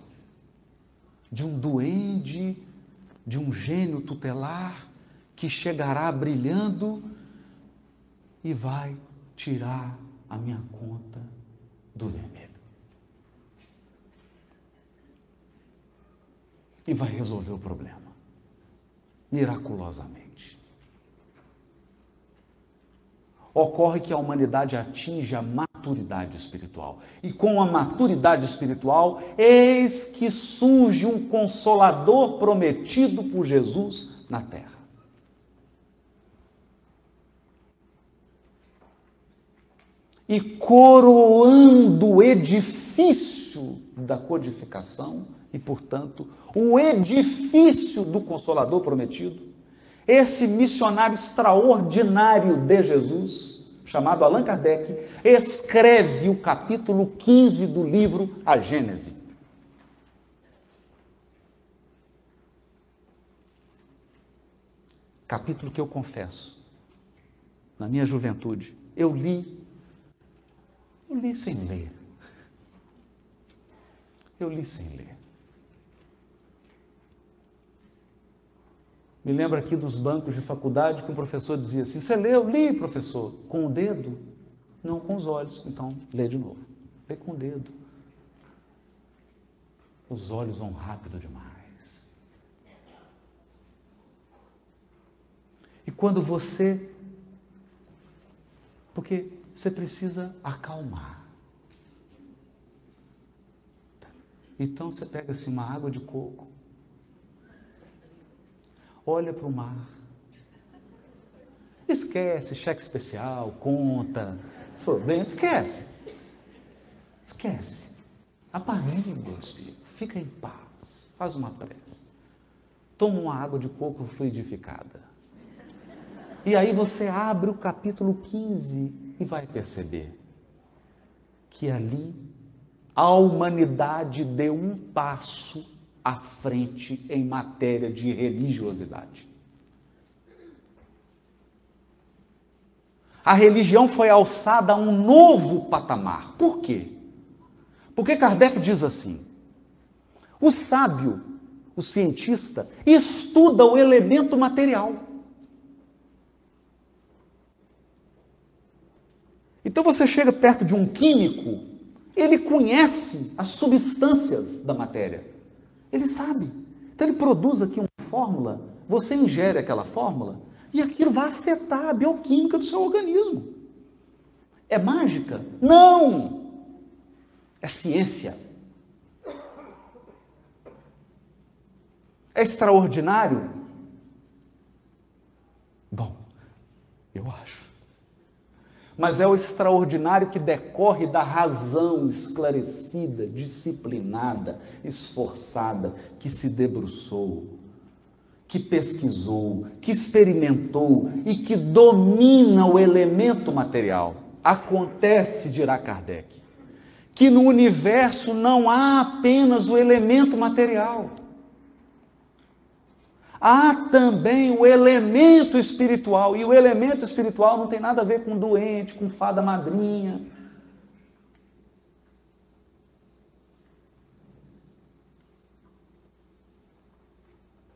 de um duende, de um gênio tutelar, que chegará brilhando e vai tirar a minha conta do vermelho. E vai resolver o problema, miraculosamente. Ocorre que a humanidade atinge a maturidade espiritual. E com a maturidade espiritual, eis que surge um consolador prometido por Jesus na terra. e coroando o edifício da codificação e, portanto, o edifício do Consolador prometido, esse missionário extraordinário de Jesus, chamado Allan Kardec, escreve o capítulo 15 do livro A Gênese. Capítulo que eu confesso, na minha juventude, eu li eu li sem ler. Eu li sem ler. Me lembro aqui dos bancos de faculdade que um professor dizia assim: Você leu? Li, professor. Com o dedo? Não com os olhos. Então, lê de novo. Lê com o dedo. Os olhos vão rápido demais. E quando você. Porque você precisa acalmar. Então você pega assim uma água de coco, olha para o mar, esquece cheque especial, conta, problemas, esquece. Esquece. Apazigua o espírito. Fica em paz. Faz uma prece. Toma uma água de coco fluidificada. E aí você abre o capítulo 15 e vai perceber que ali a humanidade deu um passo à frente em matéria de religiosidade. A religião foi alçada a um novo patamar. Por quê? Porque Kardec diz assim: o sábio, o cientista, estuda o elemento material. Então você chega perto de um químico, ele conhece as substâncias da matéria. Ele sabe. Então ele produz aqui uma fórmula, você ingere aquela fórmula e aquilo vai afetar a bioquímica do seu organismo. É mágica? Não! É ciência. É extraordinário? Bom, eu acho. Mas é o extraordinário que decorre da razão esclarecida, disciplinada, esforçada, que se debruçou, que pesquisou, que experimentou e que domina o elemento material. Acontece, dirá Kardec, que no universo não há apenas o elemento material há também o elemento espiritual. E o elemento espiritual não tem nada a ver com doente, com fada madrinha.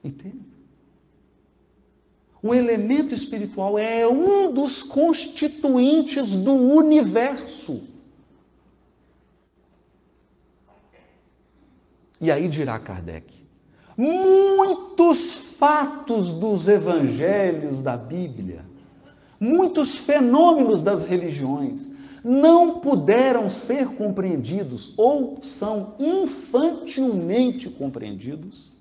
Entende? O elemento espiritual é um dos constituintes do universo. E aí dirá Kardec: muitos fatos dos evangelhos da Bíblia, muitos fenômenos das religiões não puderam ser compreendidos ou são infantilmente compreendidos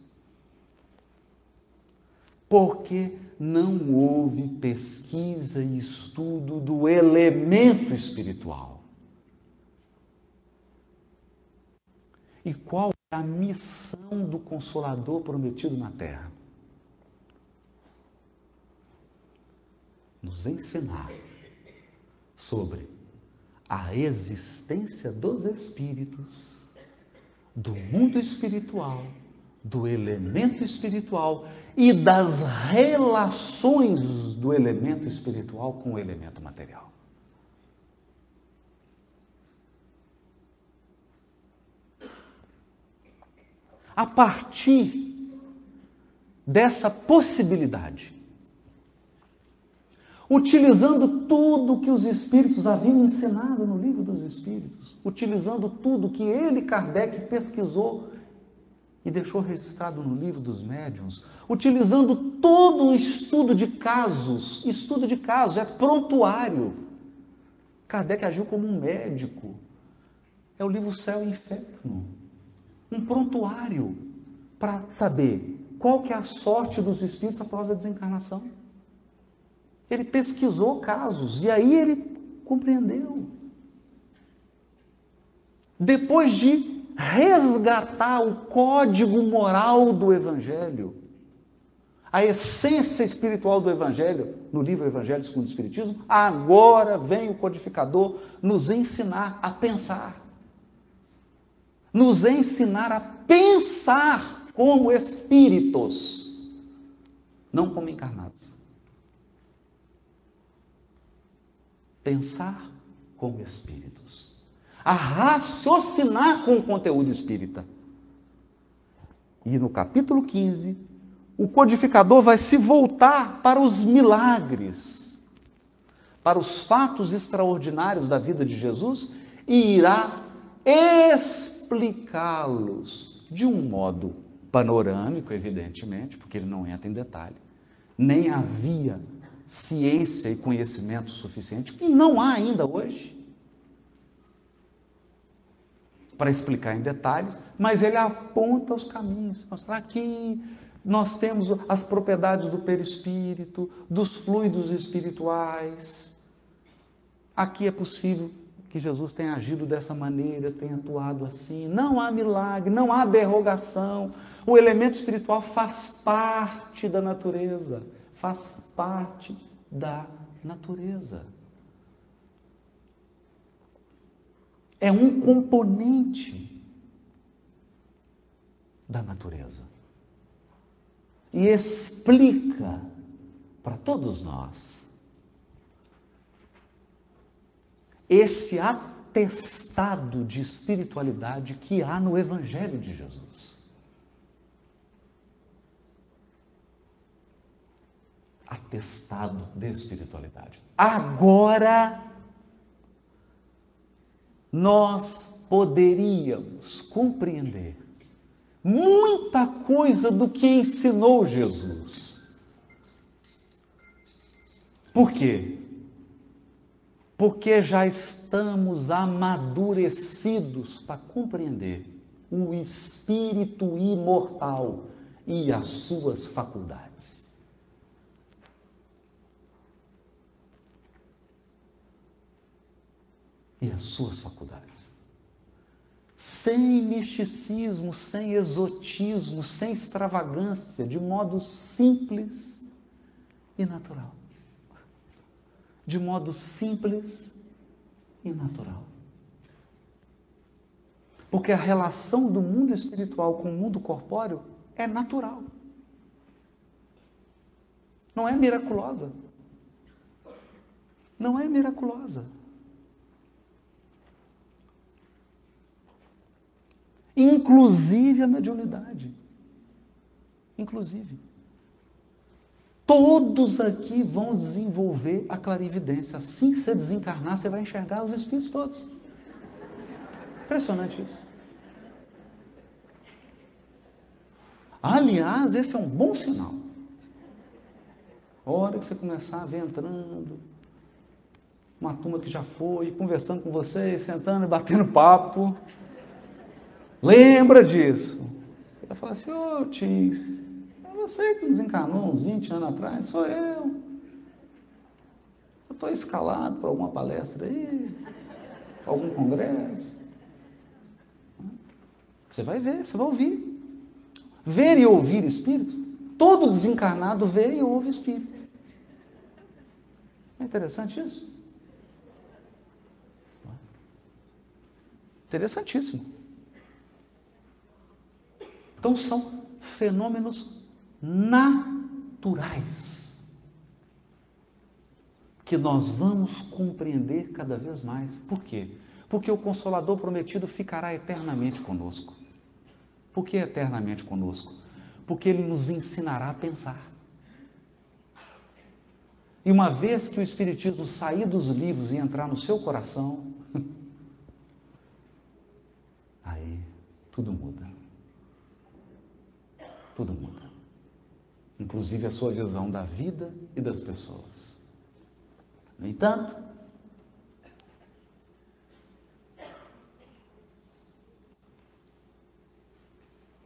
porque não houve pesquisa e estudo do elemento espiritual. E qual é a missão do Consolador prometido na terra? Nos ensinar sobre a existência dos espíritos, do mundo espiritual, do elemento espiritual e das relações do elemento espiritual com o elemento material. A partir dessa possibilidade, utilizando tudo que os Espíritos haviam ensinado no livro dos Espíritos, utilizando tudo que ele, Kardec, pesquisou e deixou registrado no livro dos médiuns, utilizando todo o estudo de casos, estudo de casos, é prontuário. Kardec agiu como um médico. É o livro Céu e Inferno. Um prontuário para saber qual que é a sorte dos espíritos após a desencarnação. Ele pesquisou casos e aí ele compreendeu. Depois de resgatar o código moral do Evangelho, a essência espiritual do Evangelho, no livro Evangelho segundo o Espiritismo, agora vem o codificador nos ensinar a pensar. Nos ensinar a pensar como espíritos, não como encarnados. Pensar como espíritos, a raciocinar com o conteúdo espírita. E no capítulo 15, o codificador vai se voltar para os milagres, para os fatos extraordinários da vida de Jesus e irá explicá-los de um modo panorâmico, evidentemente, porque ele não entra em detalhe. Nem havia ciência e conhecimento suficiente, que não há ainda hoje, para explicar em detalhes, mas ele aponta os caminhos, mostrar que nós temos as propriedades do perispírito, dos fluidos espirituais. Aqui é possível que Jesus tenha agido dessa maneira, tenha atuado assim. Não há milagre, não há derrogação. O elemento espiritual faz parte da natureza, faz parte da natureza. É um componente da natureza. E explica para todos nós esse atestado de espiritualidade que há no Evangelho de Jesus. Atestado de espiritualidade. Agora, nós poderíamos compreender muita coisa do que ensinou Jesus. Por quê? Porque já estamos amadurecidos para compreender o espírito imortal e as suas faculdades. E as suas faculdades sem misticismo, sem exotismo, sem extravagância, de modo simples e natural. De modo simples e natural. Porque a relação do mundo espiritual com o mundo corpóreo é natural. Não é miraculosa. Não é miraculosa. Inclusive a mediunidade. Inclusive. Todos aqui vão desenvolver a clarividência. Assim que você desencarnar, você vai enxergar os espíritos todos. Impressionante isso. Aliás, esse é um bom sinal. A hora que você começar a ver entrando, uma turma que já foi, conversando com vocês, sentando e batendo papo, Lembra disso. Ele falar assim, ô oh, tio, é você que desencarnou uns 20 anos atrás, sou eu. Eu estou escalado para alguma palestra aí, algum congresso. Você vai ver, você vai ouvir. Ver e ouvir espírito. Todo desencarnado vê e ouve espírito. É interessante isso? Interessantíssimo. Então são fenômenos naturais que nós vamos compreender cada vez mais. Por quê? Porque o Consolador prometido ficará eternamente conosco. Por que eternamente conosco? Porque ele nos ensinará a pensar. E uma vez que o Espiritismo sair dos livros e entrar no seu coração, aí tudo muda tudo muda. Inclusive a sua visão da vida e das pessoas. No entanto,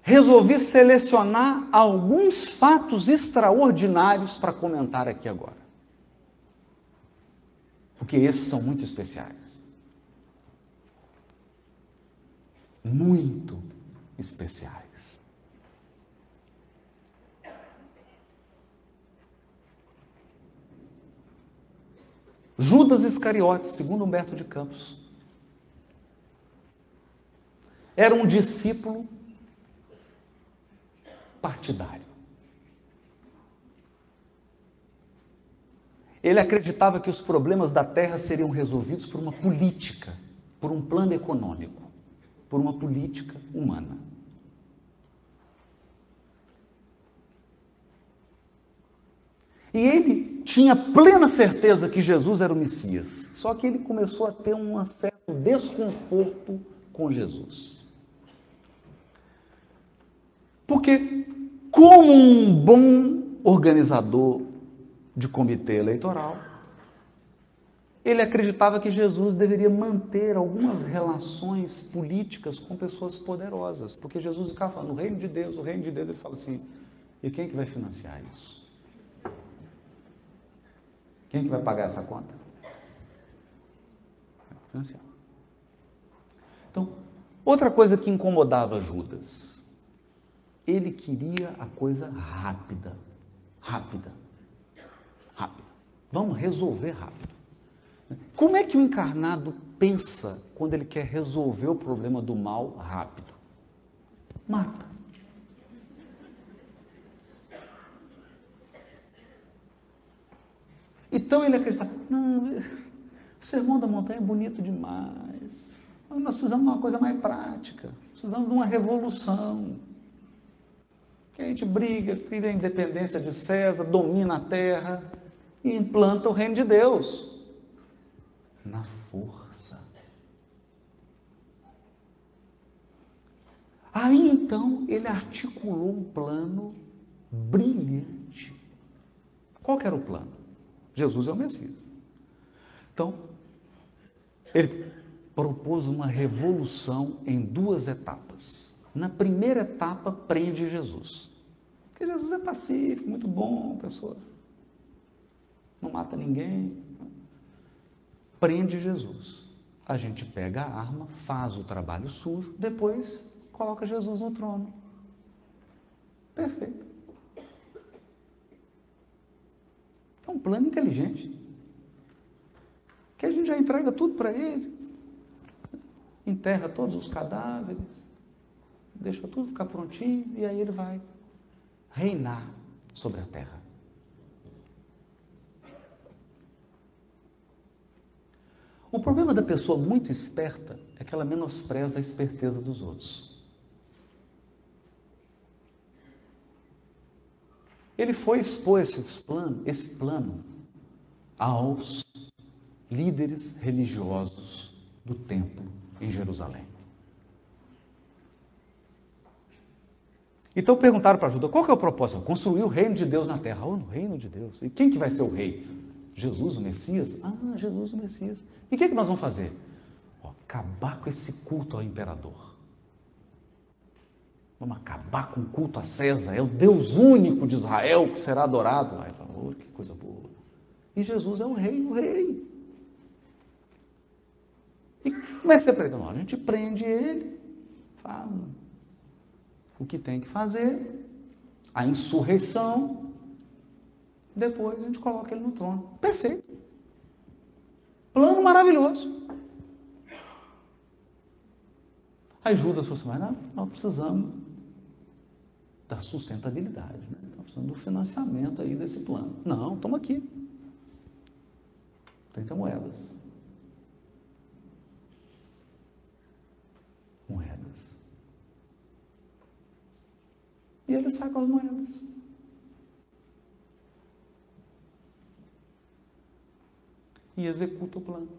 resolvi selecionar alguns fatos extraordinários para comentar aqui agora. Porque esses são muito especiais. Muito especiais. Judas Iscariotes, segundo Humberto de Campos, era um discípulo partidário. Ele acreditava que os problemas da terra seriam resolvidos por uma política, por um plano econômico, por uma política humana. E ele tinha plena certeza que Jesus era o Messias. Só que ele começou a ter um certo desconforto com Jesus. Porque, como um bom organizador de comitê eleitoral, ele acreditava que Jesus deveria manter algumas relações políticas com pessoas poderosas, porque Jesus ficava falando, o reino de Deus, o reino de Deus, ele fala assim, e quem é que vai financiar isso? Quem que vai pagar essa conta? Financiar. Então, outra coisa que incomodava Judas, ele queria a coisa rápida, rápida, rápida. Vamos resolver rápido. Como é que o encarnado pensa quando ele quer resolver o problema do mal rápido? Mata. Então ele acredita, não, o sermão da montanha é bonito demais. Nós precisamos de uma coisa mais prática, precisamos de uma revolução. Que a gente briga, cria a independência de César, domina a terra e implanta o reino de Deus na força. Aí então ele articulou um plano brilhante. Qual era o plano? Jesus é o Messias. Então, ele propôs uma revolução em duas etapas. Na primeira etapa, prende Jesus. Porque Jesus é pacífico, muito bom, pessoa. Não mata ninguém. Prende Jesus. A gente pega a arma, faz o trabalho sujo, depois coloca Jesus no trono. Perfeito. É um plano inteligente. Que a gente já entrega tudo para ele. Enterra todos os cadáveres, deixa tudo ficar prontinho e aí ele vai reinar sobre a terra. O problema da pessoa muito esperta é que ela menospreza a esperteza dos outros. Ele foi expor esse plano, esse plano aos líderes religiosos do templo em Jerusalém. Então perguntaram para Judá, qual que é o propósito? Construir o reino de Deus na terra. Oh, no reino de Deus. E quem que vai ser o rei? Jesus, o Messias? Ah, Jesus, o Messias. E o que, é que nós vamos fazer? Oh, acabar com esse culto ao imperador. Vamos acabar com o culto a César, é o Deus único de Israel que será adorado. Aí fala, oh, que coisa boa. E Jesus é o rei, o rei. E como é que você prende? Não, a gente prende ele, fala o que tem que fazer, a insurreição, depois a gente coloca ele no trono. Perfeito. Plano maravilhoso. Aí Judas falou assim, mas não, nós precisamos da sustentabilidade. Né? Estamos precisando do financiamento aí desse plano. Não, toma aqui. 30 moedas. Moedas. E ele sai com as moedas. E executa o plano.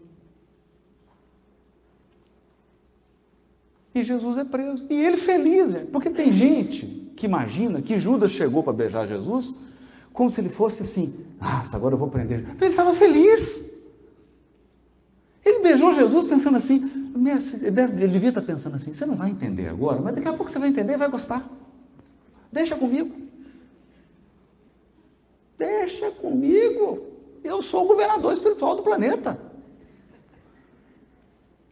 E Jesus é preso. E ele feliz, porque tem gente que imagina que Judas chegou para beijar Jesus como se ele fosse assim: nossa, agora eu vou prender. Ele estava feliz. Ele beijou Jesus pensando assim: ele devia estar pensando assim: você não vai entender agora, mas daqui a pouco você vai entender e vai gostar. Deixa comigo. Deixa comigo. Eu sou o governador espiritual do planeta.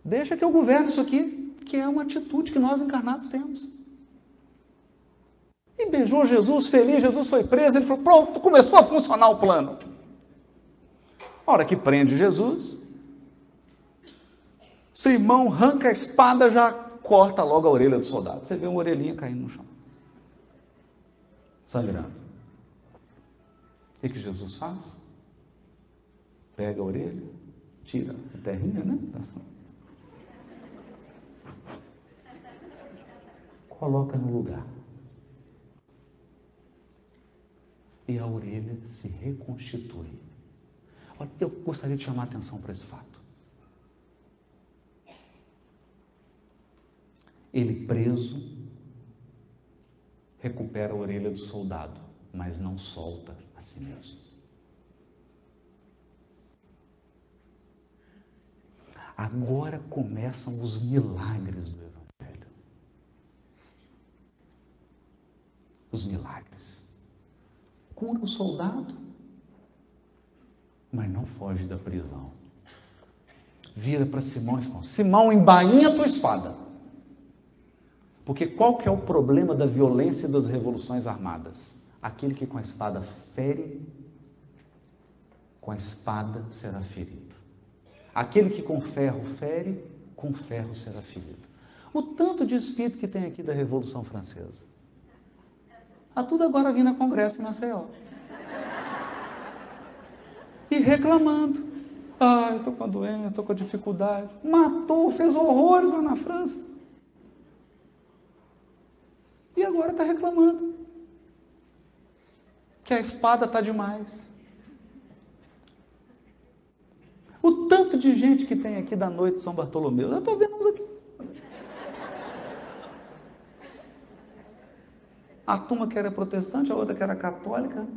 Deixa que eu governo isso aqui, que é uma atitude que nós encarnados temos. E beijou Jesus, feliz, Jesus foi preso, ele falou: pronto, começou a funcionar o plano. A hora que prende Jesus, Simão arranca a espada, já corta logo a orelha do soldado. Você vê uma orelhinha caindo no chão, sangrando. O que, Jesus faz? Pega a orelha, tira a terrinha, né? Coloca no lugar. E a orelha se reconstitui. Eu gostaria de chamar a atenção para esse fato. Ele preso recupera a orelha do soldado, mas não solta a si mesmo. Agora começam os milagres do Evangelho. Os milagres cura o soldado, mas não foge da prisão. vira para Simão e diz: Simão, embainha a tua espada. Porque qual que é o problema da violência das revoluções armadas? Aquele que com a espada fere, com a espada será ferido. Aquele que com ferro fere, com ferro será ferido. O tanto de espírito que tem aqui da Revolução Francesa. A tudo agora vindo a Congresso em Maceió. E reclamando. Ah, eu estou com a doença, estou com a dificuldade. Matou, fez horrores lá na França. E agora está reclamando. Que a espada está demais. O tanto de gente que tem aqui da noite São Bartolomeu. Eu estou vendo uns aqui. A turma que era protestante, a outra que era católica,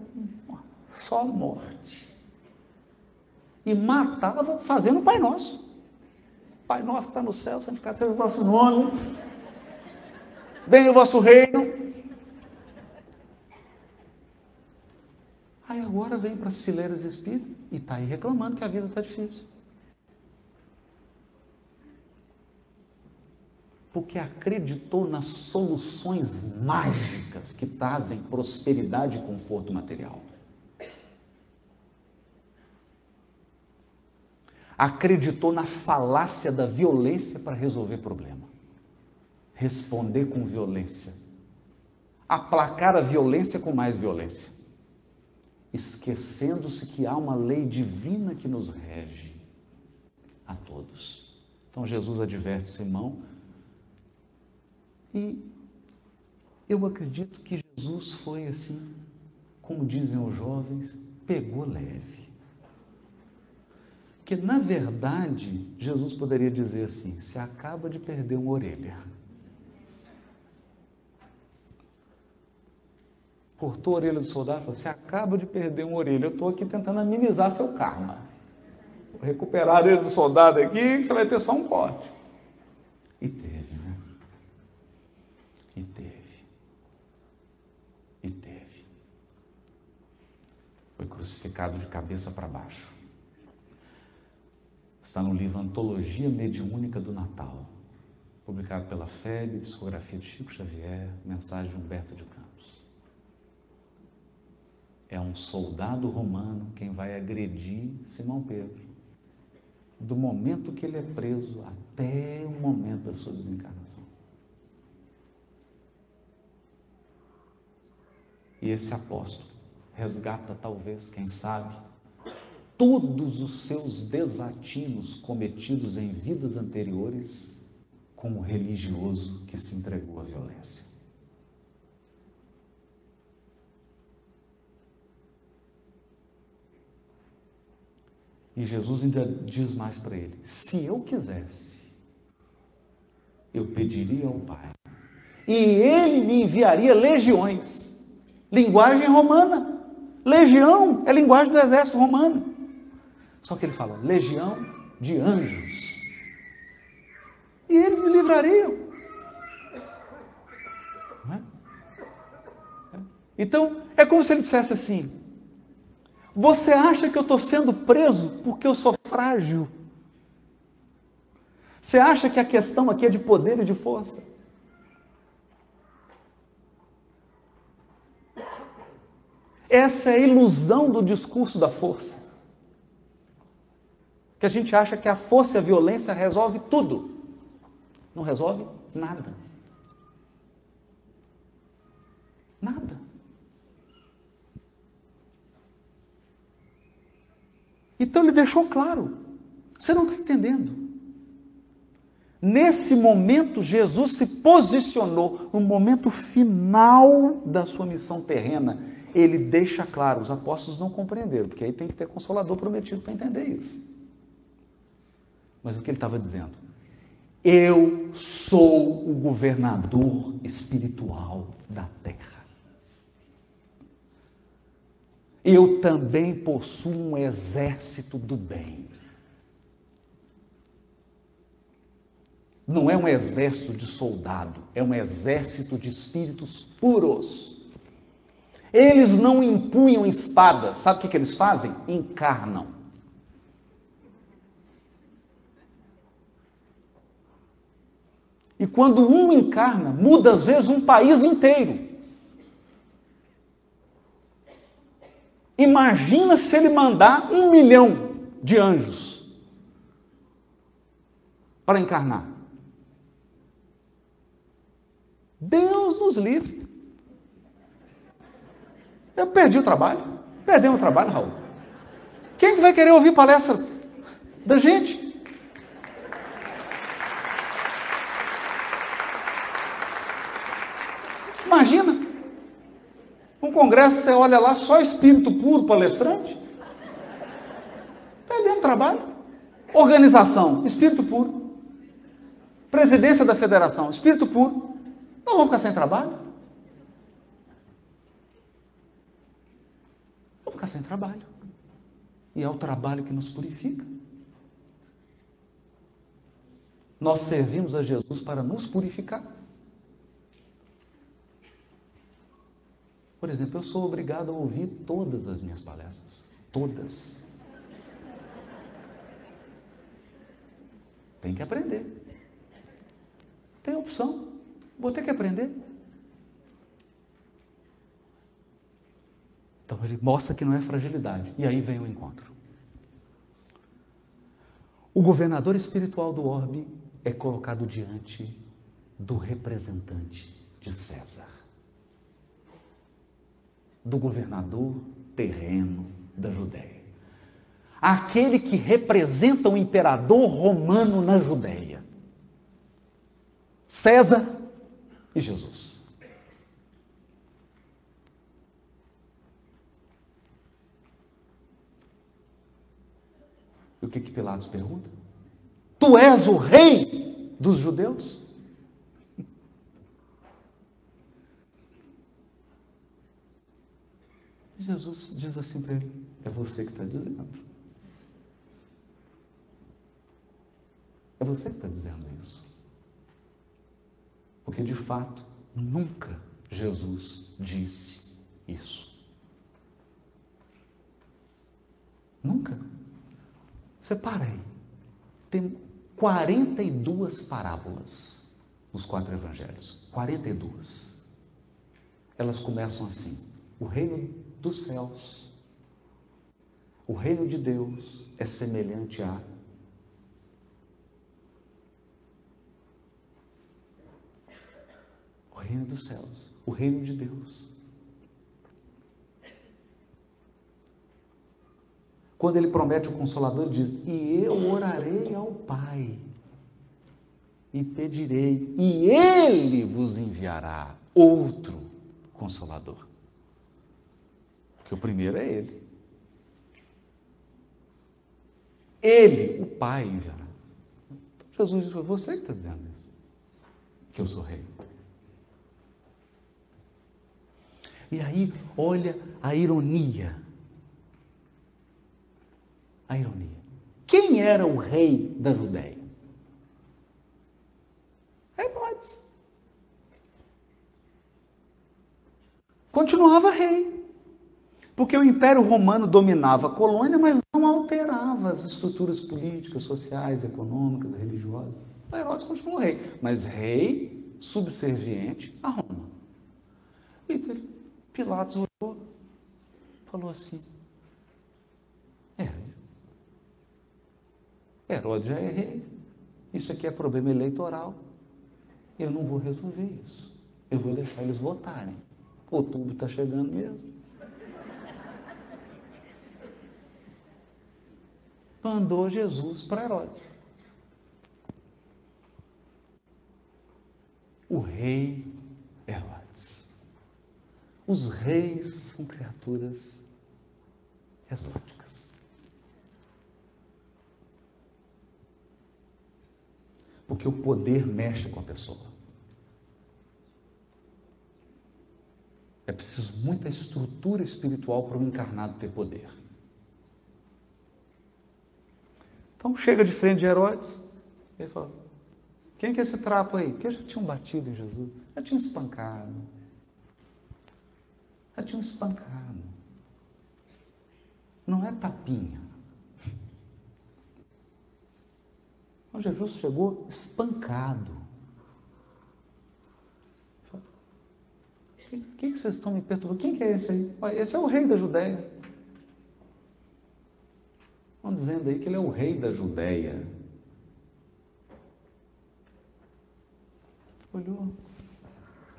só morte. E matava fazendo o Pai Nosso. Pai Nosso está no céu, santificado seja o vosso nome. Venha o vosso reino. Aí agora vem para as fileiras espíritas e está aí reclamando que a vida está difícil. Porque acreditou nas soluções mágicas que trazem prosperidade e conforto material. Acreditou na falácia da violência para resolver problema. Responder com violência. Aplacar a violência com mais violência. Esquecendo-se que há uma lei divina que nos rege a todos. Então Jesus adverte Simão e eu acredito que Jesus foi assim, como dizem os jovens, pegou leve. Que na verdade, Jesus poderia dizer assim: se acaba de perder uma orelha. Cortou a orelha do soldado e falou: Você acaba de perder uma orelha. Eu estou aqui tentando amenizar seu karma. Vou recuperar a orelha do soldado aqui, você vai ter só um corte. E teve. De cabeça para baixo. Está no livro Antologia Mediúnica do Natal, publicado pela FEB, discografia de Chico Xavier, mensagem de Humberto de Campos. É um soldado romano quem vai agredir Simão Pedro, do momento que ele é preso até o momento da sua desencarnação. E esse apóstolo resgata, talvez, quem sabe, todos os seus desatinos cometidos em vidas anteriores como religioso que se entregou à violência. E Jesus ainda diz mais para ele: se eu quisesse, eu pediria ao Pai, e ele me enviaria legiões, linguagem romana. Legião é linguagem do exército romano. Só que ele fala, legião de anjos. E eles me livrariam. É? É. Então, é como se ele dissesse assim: Você acha que eu estou sendo preso porque eu sou frágil? Você acha que a questão aqui é de poder e de força? Essa é a ilusão do discurso da força. Que a gente acha que a força e a violência resolve tudo. Não resolve nada. Nada. Então ele deixou claro. Você não está entendendo. Nesse momento, Jesus se posicionou, no momento final da sua missão terrena, ele deixa claro, os apóstolos não compreenderam, porque aí tem que ter consolador prometido para entender isso. Mas o que ele estava dizendo? Eu sou o governador espiritual da terra. Eu também possuo um exército do bem. Não é um exército de soldado, é um exército de espíritos puros eles não empunham espadas. Sabe o que, que eles fazem? Encarnam. E quando um encarna, muda às vezes um país inteiro. Imagina se ele mandar um milhão de anjos para encarnar. Deus nos livre. Eu perdi o trabalho. Perdemos o trabalho, Raul. Quem que vai querer ouvir palestra da gente? Imagina. Um congresso, você olha lá, só espírito puro palestrante. Perdendo trabalho. Organização, espírito puro. Presidência da federação, espírito puro. Não vão ficar sem trabalho? Vão ficar sem trabalho. E é o trabalho que nos purifica. Nós servimos a Jesus para nos purificar. Por exemplo, eu sou obrigado a ouvir todas as minhas palestras. Todas. Tem que aprender. Tem opção. Vou ter que aprender. Então ele mostra que não é fragilidade. E aí vem o encontro. O governador espiritual do orbe é colocado diante do representante de César do governador terreno da Judéia. Aquele que representa o imperador romano na Judéia. César e Jesus. E o que, que Pilatos pergunta? Tu és o rei dos judeus? Jesus diz assim para ele: É você que está dizendo. É você que está dizendo isso. Porque de fato, nunca Jesus disse isso. Nunca. Separa aí. Tem 42 parábolas nos quatro evangelhos. 42. Elas começam assim: o reino dos céus. O reino de Deus é semelhante a o reino dos céus, o reino de Deus. Quando ele promete o consolador, ele diz: E eu orarei ao Pai, e pedirei, e ele vos enviará outro consolador. Porque o primeiro é Ele. Ele, o Pai, enviará. Jesus disse: Você que está dizendo isso, que eu sou rei. E aí, olha a ironia. A ironia. Quem era o rei da Judéia? Herodes. Continuava rei. Porque o Império Romano dominava a colônia, mas não alterava as estruturas políticas, sociais, econômicas, religiosas. O Herodes continuou rei, mas rei subserviente a Roma. E Pilatos olhou, falou assim: é, Herodes já é rei, isso aqui é problema eleitoral, eu não vou resolver isso, eu vou deixar eles votarem. Outubro está chegando mesmo. mandou Jesus para Herodes. O rei Herodes. Os reis são criaturas exóticas. Porque o poder mexe com a pessoa. É preciso muita estrutura espiritual para um encarnado ter poder. Então chega de frente de Herodes, ele fala: Quem que é esse trapo aí? Que já tinham batido em Jesus, já tinham espancado. Já tinham espancado. Não é tapinha. Então Jesus chegou espancado. O que, que vocês estão me perturbando? Quem que é esse aí? Olha, esse é o rei da Judéia. Estão dizendo aí que ele é o rei da Judéia. Olhou.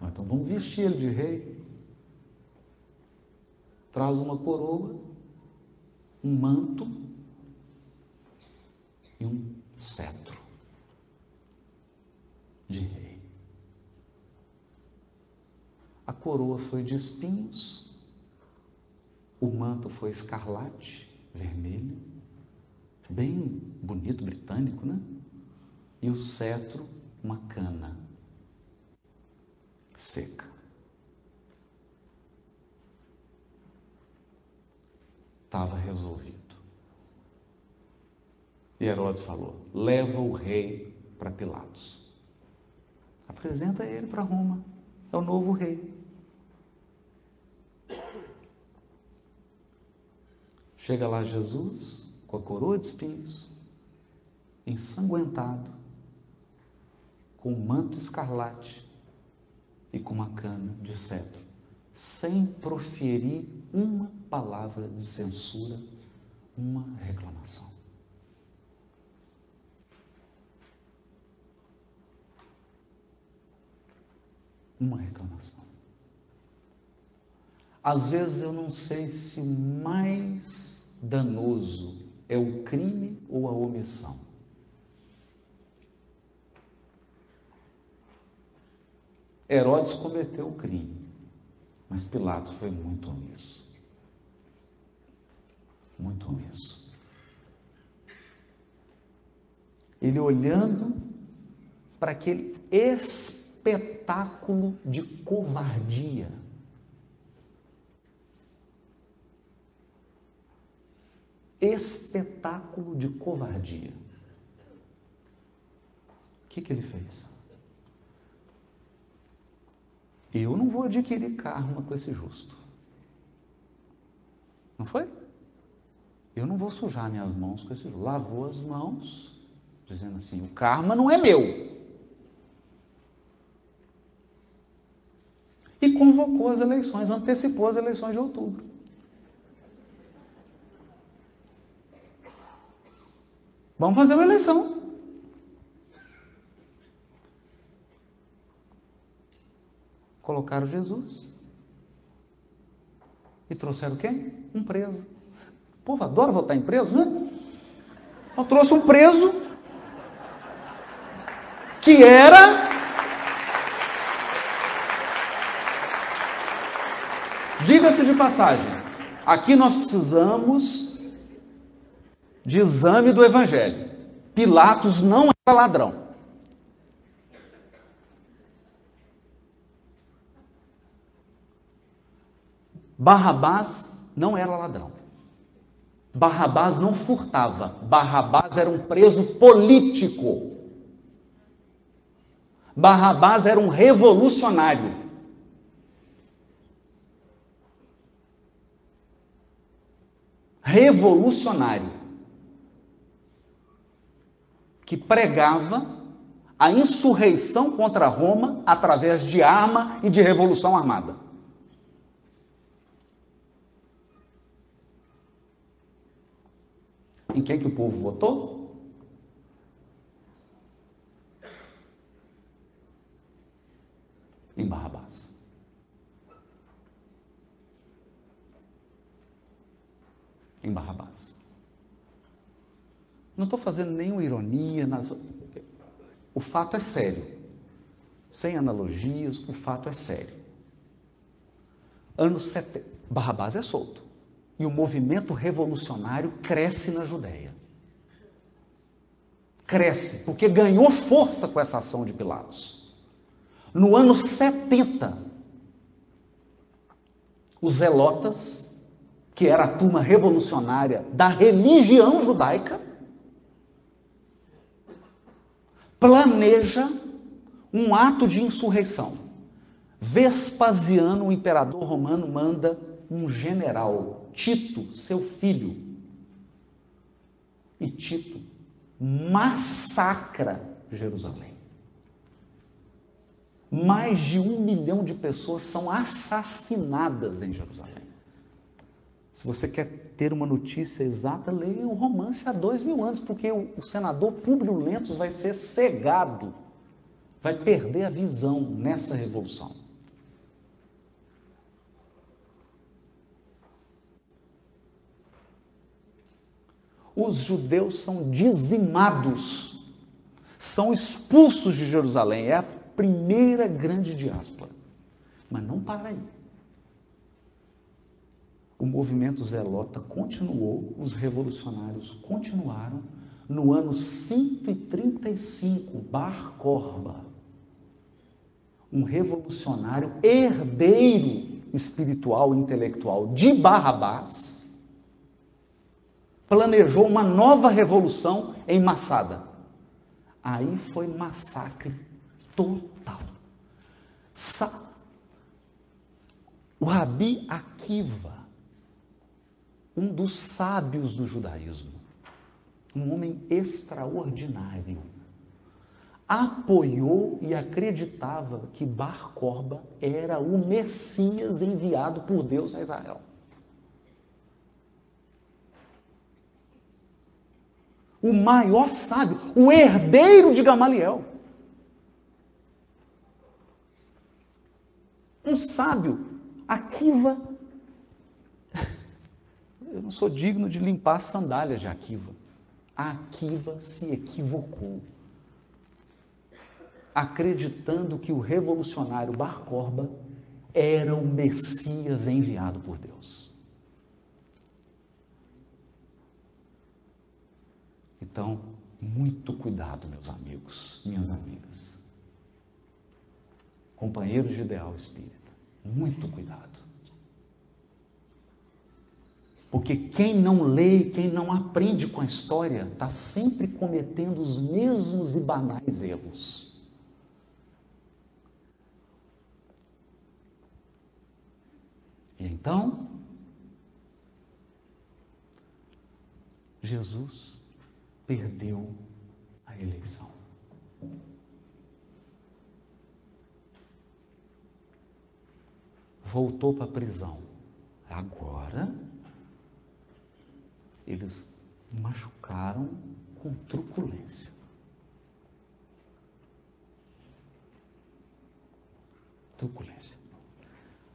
Ah, então vamos vestir ele de rei. Traz uma coroa, um manto e um cetro de rei. A coroa foi de espinhos, o manto foi escarlate, vermelho, bem bonito, britânico, né? E o cetro, uma cana seca. Estava resolvido. E Herodes falou: leva o rei para Pilatos. Apresenta ele para Roma. É o novo rei. Chega lá Jesus com a coroa de espinhos, ensanguentado, com um manto escarlate e com uma cana de cetro, sem proferir uma palavra de censura, uma reclamação. Uma reclamação. Às vezes eu não sei se o mais danoso é o crime ou a omissão. Herodes cometeu o crime, mas Pilatos foi muito omisso. Muito omisso. Ele olhando para aquele espetáculo de covardia. Espetáculo de covardia. O que, que ele fez? Eu não vou adquirir karma com esse justo. Não foi? Eu não vou sujar minhas mãos com esse justo. Lavou as mãos, dizendo assim: o karma não é meu. E convocou as eleições, antecipou as eleições de outubro. Vamos fazer uma eleição. colocaram Jesus e trouxeram quem? Um preso. O povo adora votar em preso, né? Eu trouxe um preso que era Diga-se de passagem, aqui nós precisamos de exame do Evangelho. Pilatos não era ladrão. Barrabás não era ladrão. Barrabás não furtava. Barrabás era um preso político. Barrabás era um revolucionário. Revolucionário. Que pregava a insurreição contra Roma através de arma e de revolução armada. Em quem que o povo votou? Em Barrabás. Em Barrabás. Não estou fazendo nenhuma ironia. Nas... O fato é sério. Sem analogias, o fato é sério. Anos 70. Barrabás é solto e o movimento revolucionário cresce na Judéia. Cresce, porque ganhou força com essa ação de Pilatos. No ano 70, os zelotas, que era a turma revolucionária da religião judaica, planeja um ato de insurreição. Vespasiano, o imperador romano, manda um general Tito, seu filho. E Tito massacra Jerusalém. mais de um milhão de pessoas são assassinadas em Jerusalém. Se você quer ter uma notícia exata, leia o romance há dois mil anos, porque o, senador Públio Lentos vai ser cegado, vai perder a visão nessa revolução. Os judeus são dizimados, são expulsos de Jerusalém. É a primeira grande diáspora. Mas não para aí. O movimento zelota continuou, os revolucionários continuaram. No ano 135, Bar Corba, um revolucionário herdeiro espiritual e intelectual de Barrabás, planejou uma nova revolução em Massada. Aí foi massacre total. O Rabi Akiva, um dos sábios do judaísmo, um homem extraordinário, apoiou e acreditava que Bar Corba era o Messias enviado por Deus a Israel. O maior sábio, o herdeiro de Gamaliel. Um sábio, Akiva. Eu não sou digno de limpar as sandálias de Akiva. Akiva se equivocou, acreditando que o revolucionário Bar Corba era o Messias enviado por Deus. Então, muito cuidado, meus amigos, minhas amigas companheiros de ideal espírita. Muito cuidado. Porque quem não lê, quem não aprende com a história, está sempre cometendo os mesmos e banais erros. E então, Jesus perdeu a eleição. voltou para a prisão. Agora, eles machucaram com truculência. Truculência.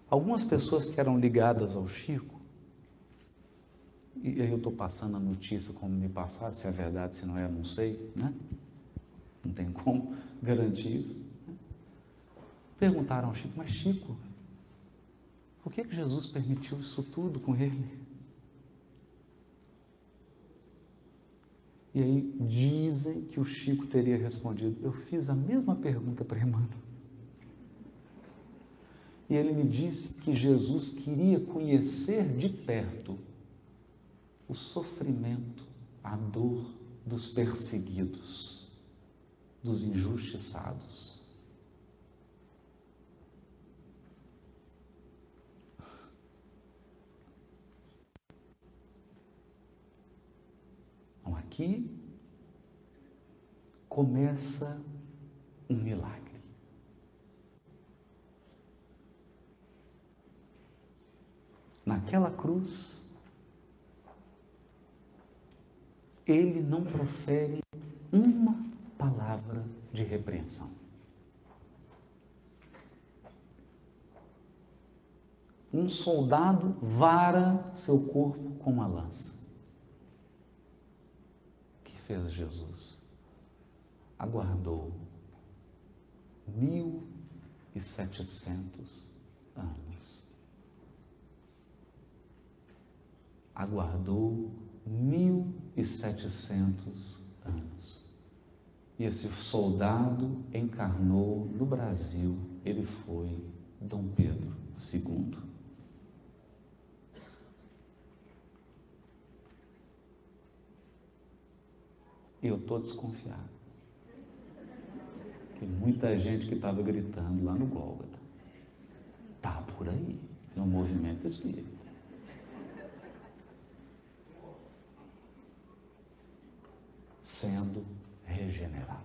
Algumas pessoas que eram ligadas ao Chico, e aí eu estou passando a notícia como me passaram, se é verdade, se não é, não sei, né? Não tem como garantir isso. Né? Perguntaram ao Chico, mas Chico, por que, que Jesus permitiu isso tudo com ele? E aí dizem que o Chico teria respondido: Eu fiz a mesma pergunta para Emmanuel. E ele me disse que Jesus queria conhecer de perto o sofrimento, a dor dos perseguidos, dos injustiçados. Aqui começa um milagre. Naquela cruz, ele não profere uma palavra de repreensão. Um soldado vara seu corpo com uma lança fez Jesus? Aguardou mil e setecentos anos. Aguardou mil e setecentos anos. E esse soldado encarnou no Brasil, ele foi Dom Pedro II. Eu estou desconfiado. Que muita gente que estava gritando lá no Gólgota está por aí, no movimento espírita. Sendo regenerado.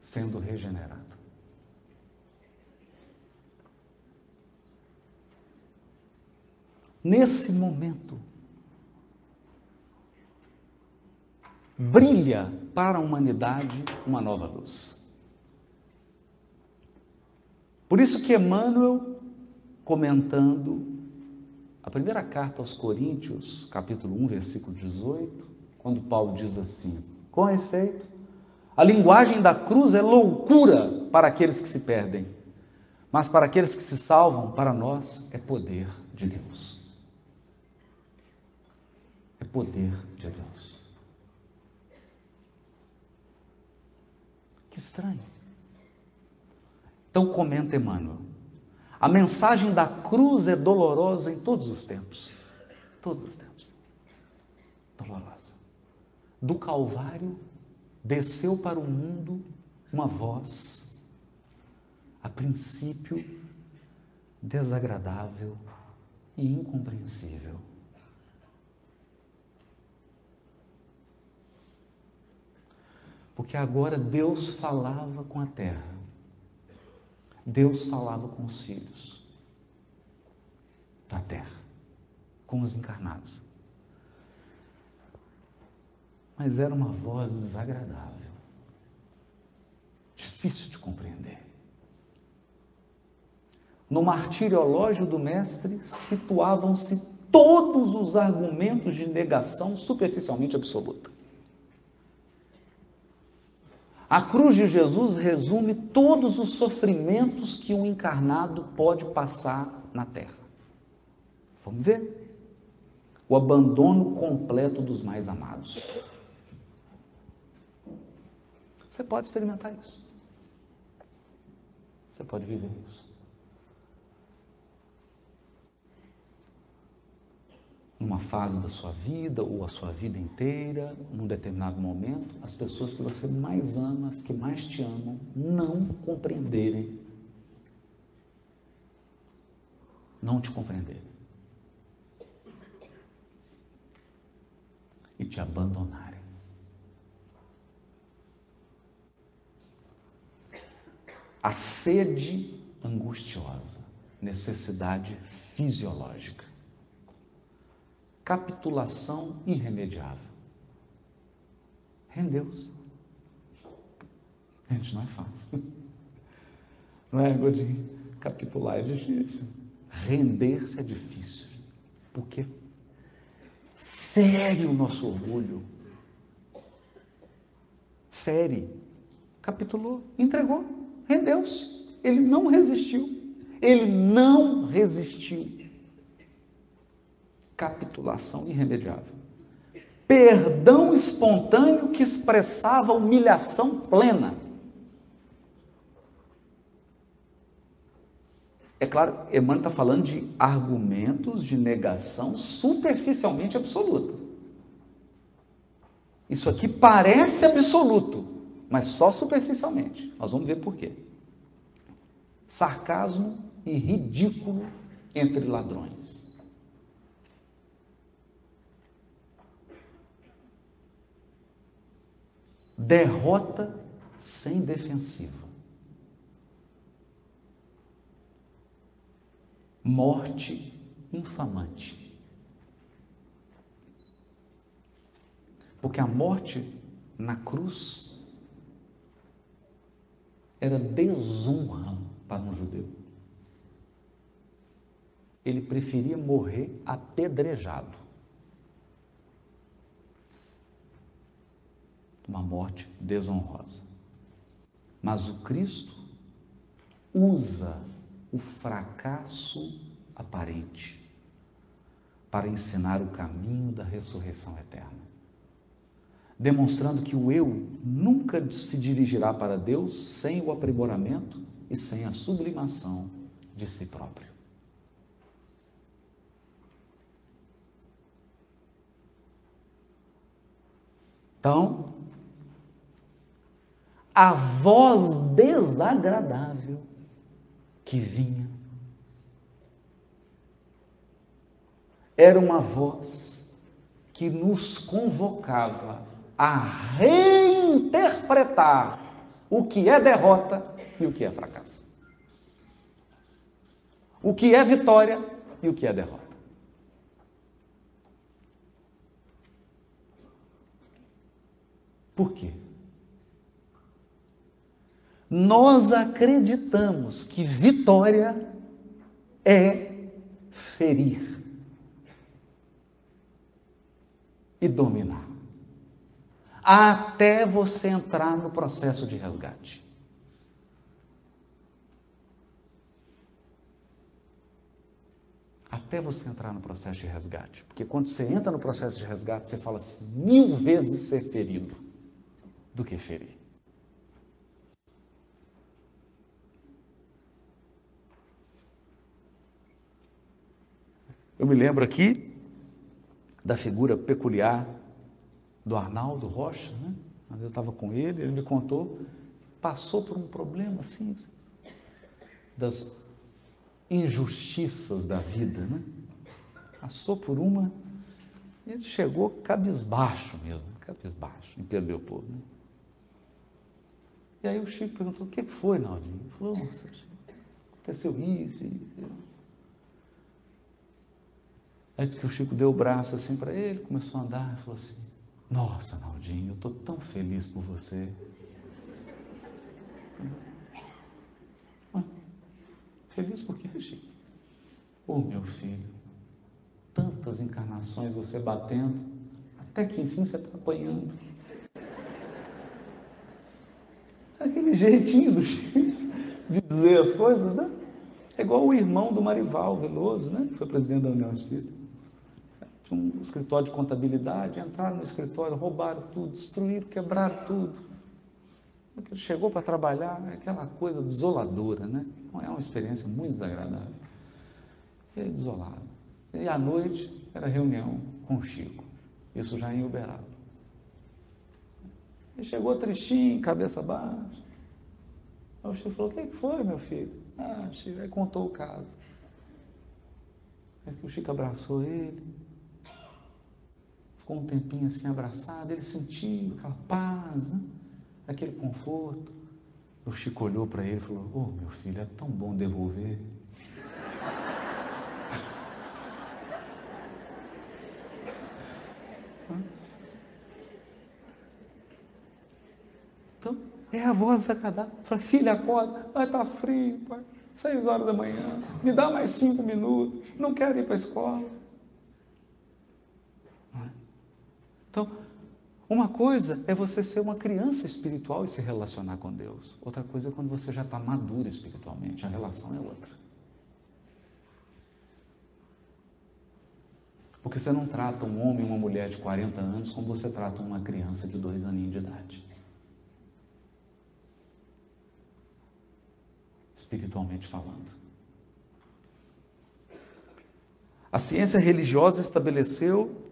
Sendo regenerado. Nesse momento, brilha para a humanidade uma nova luz. Por isso que Emmanuel, comentando a primeira carta aos Coríntios, capítulo 1, versículo 18, quando Paulo diz assim: com efeito, a linguagem da cruz é loucura para aqueles que se perdem, mas para aqueles que se salvam, para nós é poder de Deus. Poder de Deus. Que estranho. Então comenta Emmanuel. A mensagem da cruz é dolorosa em todos os tempos. Todos os tempos. Dolorosa. Do Calvário desceu para o mundo uma voz, a princípio desagradável e incompreensível. Porque agora Deus falava com a terra. Deus falava com os filhos da terra, com os encarnados. Mas era uma voz desagradável, difícil de compreender. No martiriológio do Mestre situavam-se todos os argumentos de negação superficialmente absoluta. A cruz de Jesus resume todos os sofrimentos que um encarnado pode passar na terra. Vamos ver? O abandono completo dos mais amados. Você pode experimentar isso. Você pode viver isso. Numa fase da sua vida ou a sua vida inteira, num determinado momento, as pessoas que você mais ama, as que mais te amam, não compreenderem. Não te compreenderem. E te abandonarem. A sede angustiosa, necessidade fisiológica capitulação irremediável. Rendeu-se. Gente, não é fácil. Não é, Godinho? Capitular é difícil. Render-se é difícil. Porque fere o nosso orgulho. Fere. Capitulou, entregou, rendeu-se. Ele não resistiu. Ele não resistiu capitulação irremediável. Perdão espontâneo que expressava humilhação plena. É claro, Emmanuel está falando de argumentos de negação superficialmente absoluta. Isso aqui parece absoluto, mas só superficialmente. Nós vamos ver por quê. Sarcasmo e ridículo entre ladrões. Derrota sem defensiva. Morte infamante. Porque a morte na cruz era desonra para um judeu. Ele preferia morrer apedrejado uma morte desonrosa. Mas o Cristo usa o fracasso aparente para ensinar o caminho da ressurreição eterna, demonstrando que o eu nunca se dirigirá para Deus sem o aprimoramento e sem a sublimação de si próprio. Então, a voz desagradável que vinha. Era uma voz que nos convocava a reinterpretar o que é derrota e o que é fracasso. O que é vitória e o que é derrota. Por quê? Nós acreditamos que vitória é ferir e dominar, até você entrar no processo de resgate. Até você entrar no processo de resgate. Porque quando você entra no processo de resgate, você fala assim: mil vezes ser ferido do que ferir. Eu me lembro aqui da figura peculiar do Arnaldo Rocha, né? Eu estava com ele, ele me contou, passou por um problema assim, das injustiças da vida, né? Passou por uma, ele chegou cabisbaixo mesmo, cabisbaixo, em Pedro Leopoldo. Né? E aí o Chico perguntou, o que foi, Naldinho? Ele falou, aconteceu isso, isso. Aí disse que o Chico deu o braço assim para ele, começou a andar e falou assim, nossa, Naldinho, eu estou tão feliz por você. Feliz por quê, Chico? Ô oh, meu filho, tantas encarnações você batendo, até que enfim você está apanhando. Aquele jeitinho do Chico de dizer as coisas, né? É igual o irmão do Marival Veloso, né? Que foi presidente da União Espírita. Tinha um escritório de contabilidade, entraram no escritório, roubaram tudo, destruíram, quebraram tudo. Ele chegou para trabalhar, é aquela coisa desoladora, né? É uma experiência muito desagradável. Ele desolado. E à noite era reunião com o Chico. Isso já em Uberaba. Ele chegou tristinho, cabeça baixa. Aí o Chico falou, o que foi, meu filho? Ah, Chico, aí contou o caso. Aí o Chico abraçou ele, ficou um tempinho assim abraçado, ele sentiu aquela paz, né? aquele conforto. O Chico olhou para ele e falou: Ô oh, meu filho, é tão bom devolver. Então, é a voz da cadáver. Fala, filha, acorda, vai estar tá frio, pai. Seis horas da manhã, me dá mais cinco minutos, não quero ir para a escola. Então, uma coisa é você ser uma criança espiritual e se relacionar com Deus. Outra coisa é quando você já está maduro espiritualmente. A relação é outra. Porque você não trata um homem e uma mulher de 40 anos como você trata uma criança de dois aninhos de idade. Espiritualmente falando. A ciência religiosa estabeleceu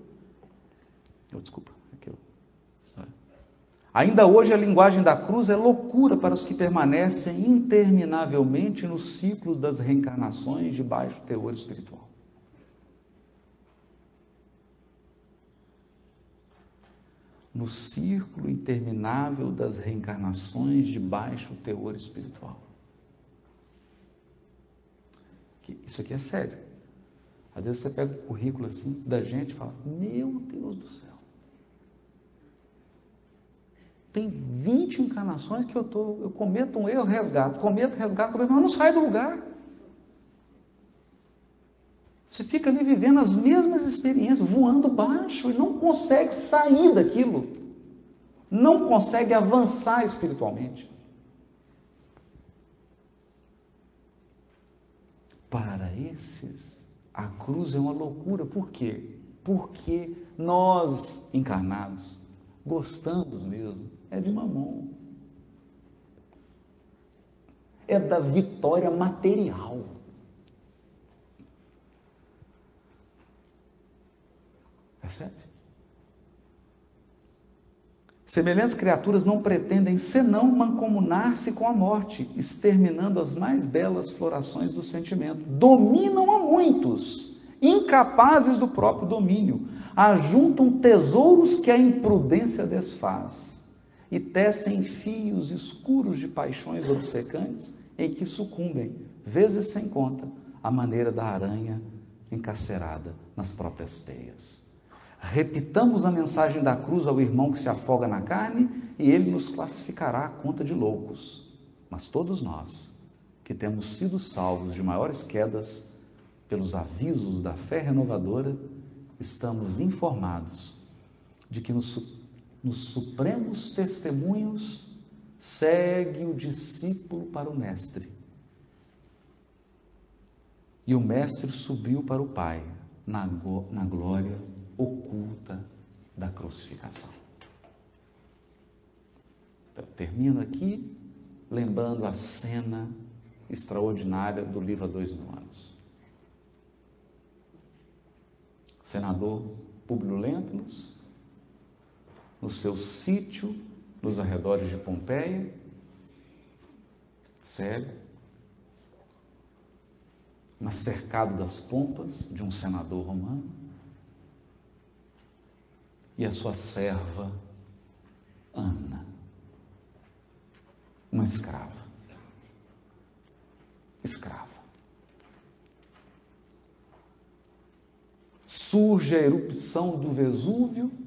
Oh, desculpa. Aqui eu... Ainda hoje a linguagem da cruz é loucura para os que permanecem interminavelmente no ciclo das reencarnações de baixo teor espiritual. No círculo interminável das reencarnações de baixo teor espiritual. Isso aqui é sério. Às vezes você pega o currículo assim da gente e fala: Meu Deus do céu. Tem 20 encarnações que eu, tô, eu cometo um erro, resgato, cometo, resgato, mas não sai do lugar. Você fica ali vivendo as mesmas experiências, voando baixo e não consegue sair daquilo. Não consegue avançar espiritualmente. Para esses, a cruz é uma loucura. Por quê? Porque nós, encarnados, gostamos mesmo é de mamão. É da vitória material. Percebe? Semelhantes criaturas não pretendem senão mancomunar-se com a morte, exterminando as mais belas florações do sentimento. Dominam a muitos, incapazes do próprio domínio, ajuntam tesouros que a imprudência desfaz e tecem fios escuros de paixões obcecantes em que sucumbem, vezes sem conta, à maneira da aranha encarcerada nas próprias teias. Repitamos a mensagem da cruz ao irmão que se afoga na carne e ele nos classificará à conta de loucos. Mas todos nós, que temos sido salvos de maiores quedas pelos avisos da fé renovadora, estamos informados de que nos, nos supremos testemunhos segue o discípulo para o mestre. E o mestre subiu para o Pai na, na glória oculta da crucificação. Então, termino aqui lembrando a cena extraordinária do livro há dois mil anos. senador Públio Lentulus, no seu sítio nos arredores de Pompeia, cego, mas cercado das pompas de um senador romano, e a sua serva Ana, uma escrava. Escrava. Surge a erupção do Vesúvio.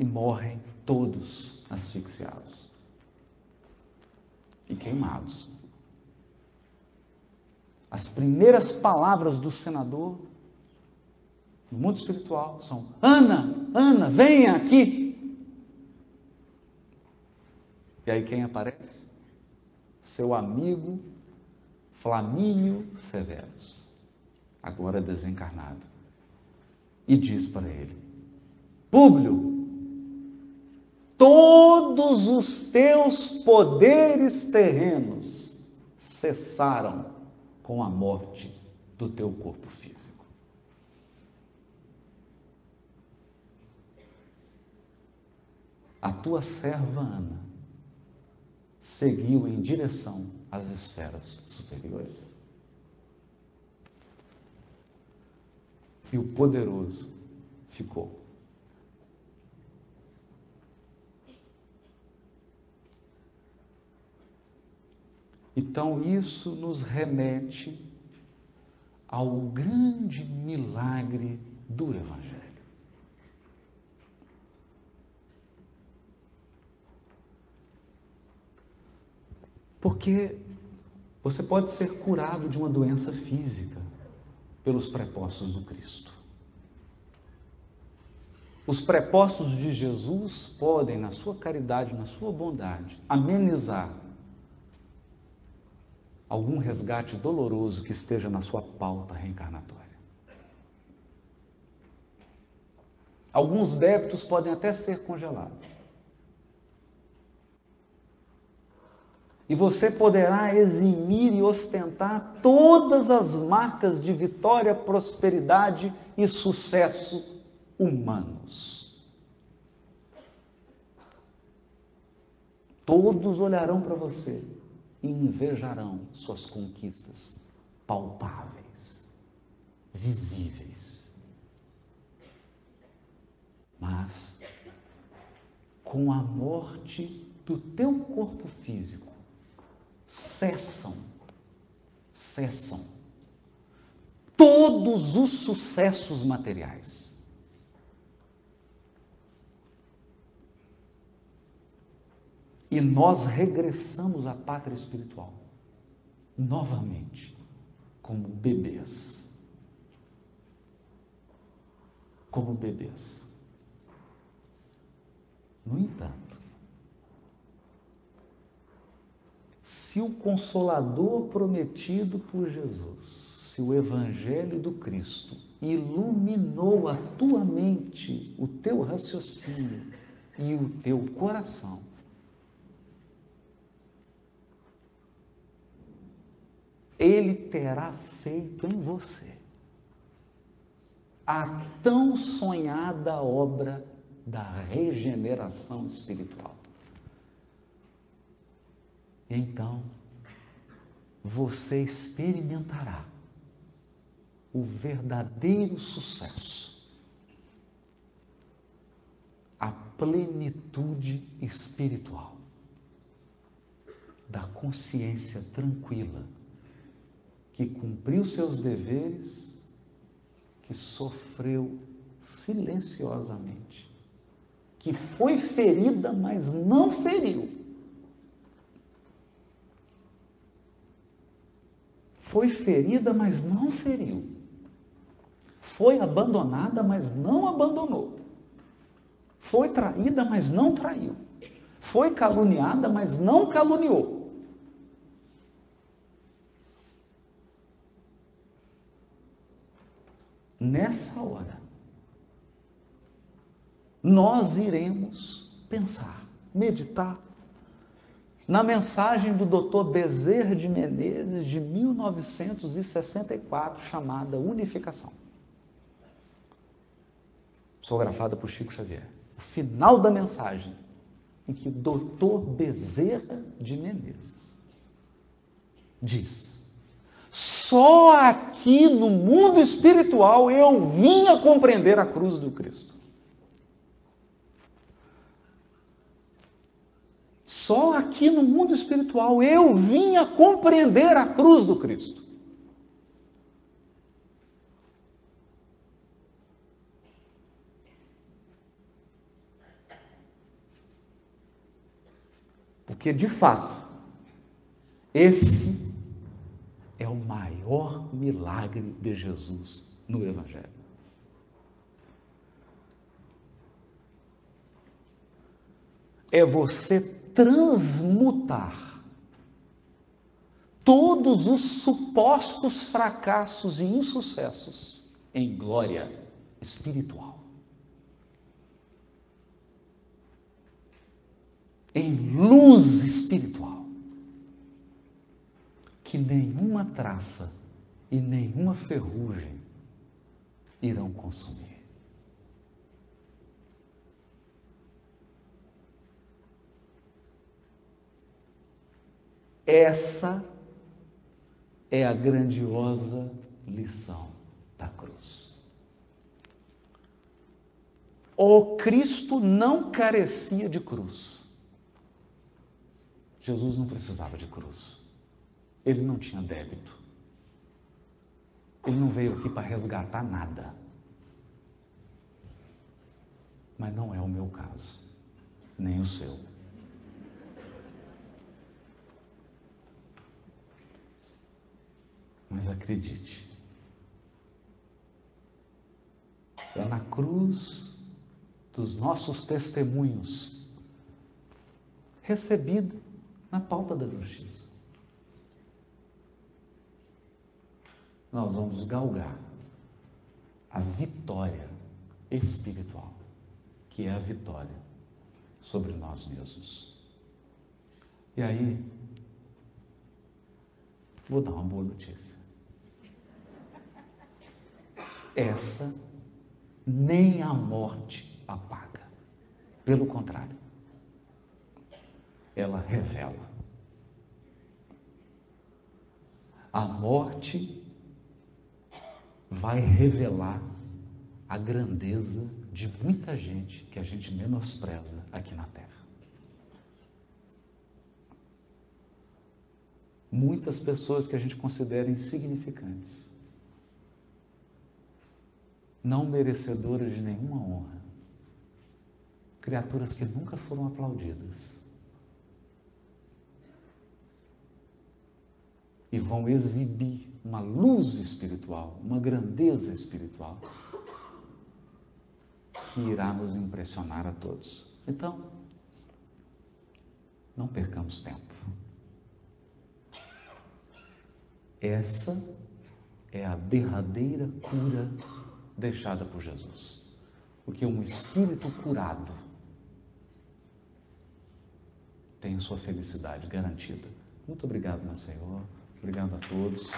E morrem todos asfixiados e queimados. As primeiras palavras do senador no mundo espiritual são: Ana, Ana, venha aqui. E aí quem aparece? Seu amigo Flamínio Severus, agora desencarnado, e diz para ele: Públio, todos os teus poderes terrenos cessaram com a morte do teu corpo físico. A tua serva Ana seguiu em direção às esferas superiores. E o poderoso ficou. Então, isso nos remete ao grande milagre do Evangelho. Porque você pode ser curado de uma doença física pelos prepostos do Cristo. Os prepostos de Jesus podem, na sua caridade, na sua bondade, amenizar algum resgate doloroso que esteja na sua pauta reencarnatória. Alguns débitos podem até ser congelados. E você poderá eximir e ostentar todas as marcas de vitória, prosperidade e sucesso humanos. Todos olharão para você e invejarão suas conquistas palpáveis, visíveis. Mas, com a morte do teu corpo físico, cessam, cessam todos os sucessos materiais. E nós regressamos à pátria espiritual, novamente, como bebês. Como bebês. No entanto, se o consolador prometido por Jesus, se o evangelho do Cristo iluminou a tua mente, o teu raciocínio e o teu coração, ele terá feito em você a tão sonhada obra da regeneração espiritual. Então, você experimentará o verdadeiro sucesso plenitude espiritual, da consciência tranquila, que cumpriu seus deveres, que sofreu silenciosamente, que foi ferida, mas não feriu. Foi ferida, mas não feriu. Foi abandonada, mas não abandonou. Foi traída, mas não traiu. Foi caluniada, mas não caluniou. Nessa hora, nós iremos pensar, meditar na mensagem do Dr. Bezerra de Menezes de 1964, chamada Unificação. Psicografada por Chico Xavier o final da mensagem, em que o doutor Bezerra de Menezes diz: só aqui no mundo espiritual eu vim a compreender a cruz do Cristo. Só aqui no mundo espiritual eu vim a compreender a cruz do Cristo. Porque, de fato, esse milagre de Jesus no Evangelho. É você transmutar todos os supostos fracassos e insucessos em glória espiritual. em luz espiritual, que nenhuma traça e nenhuma ferrugem irão consumir. Essa é a grandiosa lição da cruz. O Cristo não carecia de cruz. Jesus não precisava de cruz. Ele não tinha débito. Ele não veio aqui para resgatar nada. Mas não é o meu caso, nem o seu. Mas acredite, é na cruz dos nossos testemunhos, recebido na pauta da justiça. Nós vamos galgar a vitória espiritual, que é a vitória sobre nós mesmos. E aí, vou dar uma boa notícia. Essa nem a morte apaga. Pelo contrário, ela revela. A morte vai revelar a grandeza de muita gente que a gente menospreza aqui na Terra. Muitas pessoas que a gente considera insignificantes, não merecedoras de nenhuma honra, criaturas que nunca foram aplaudidas e vão exibir uma luz espiritual, uma grandeza espiritual que irá nos impressionar a todos. Então, não percamos tempo. Essa é a derradeira cura deixada por Jesus. Porque um espírito curado tem a sua felicidade garantida. Muito obrigado, meu Senhor. Obrigado a todos.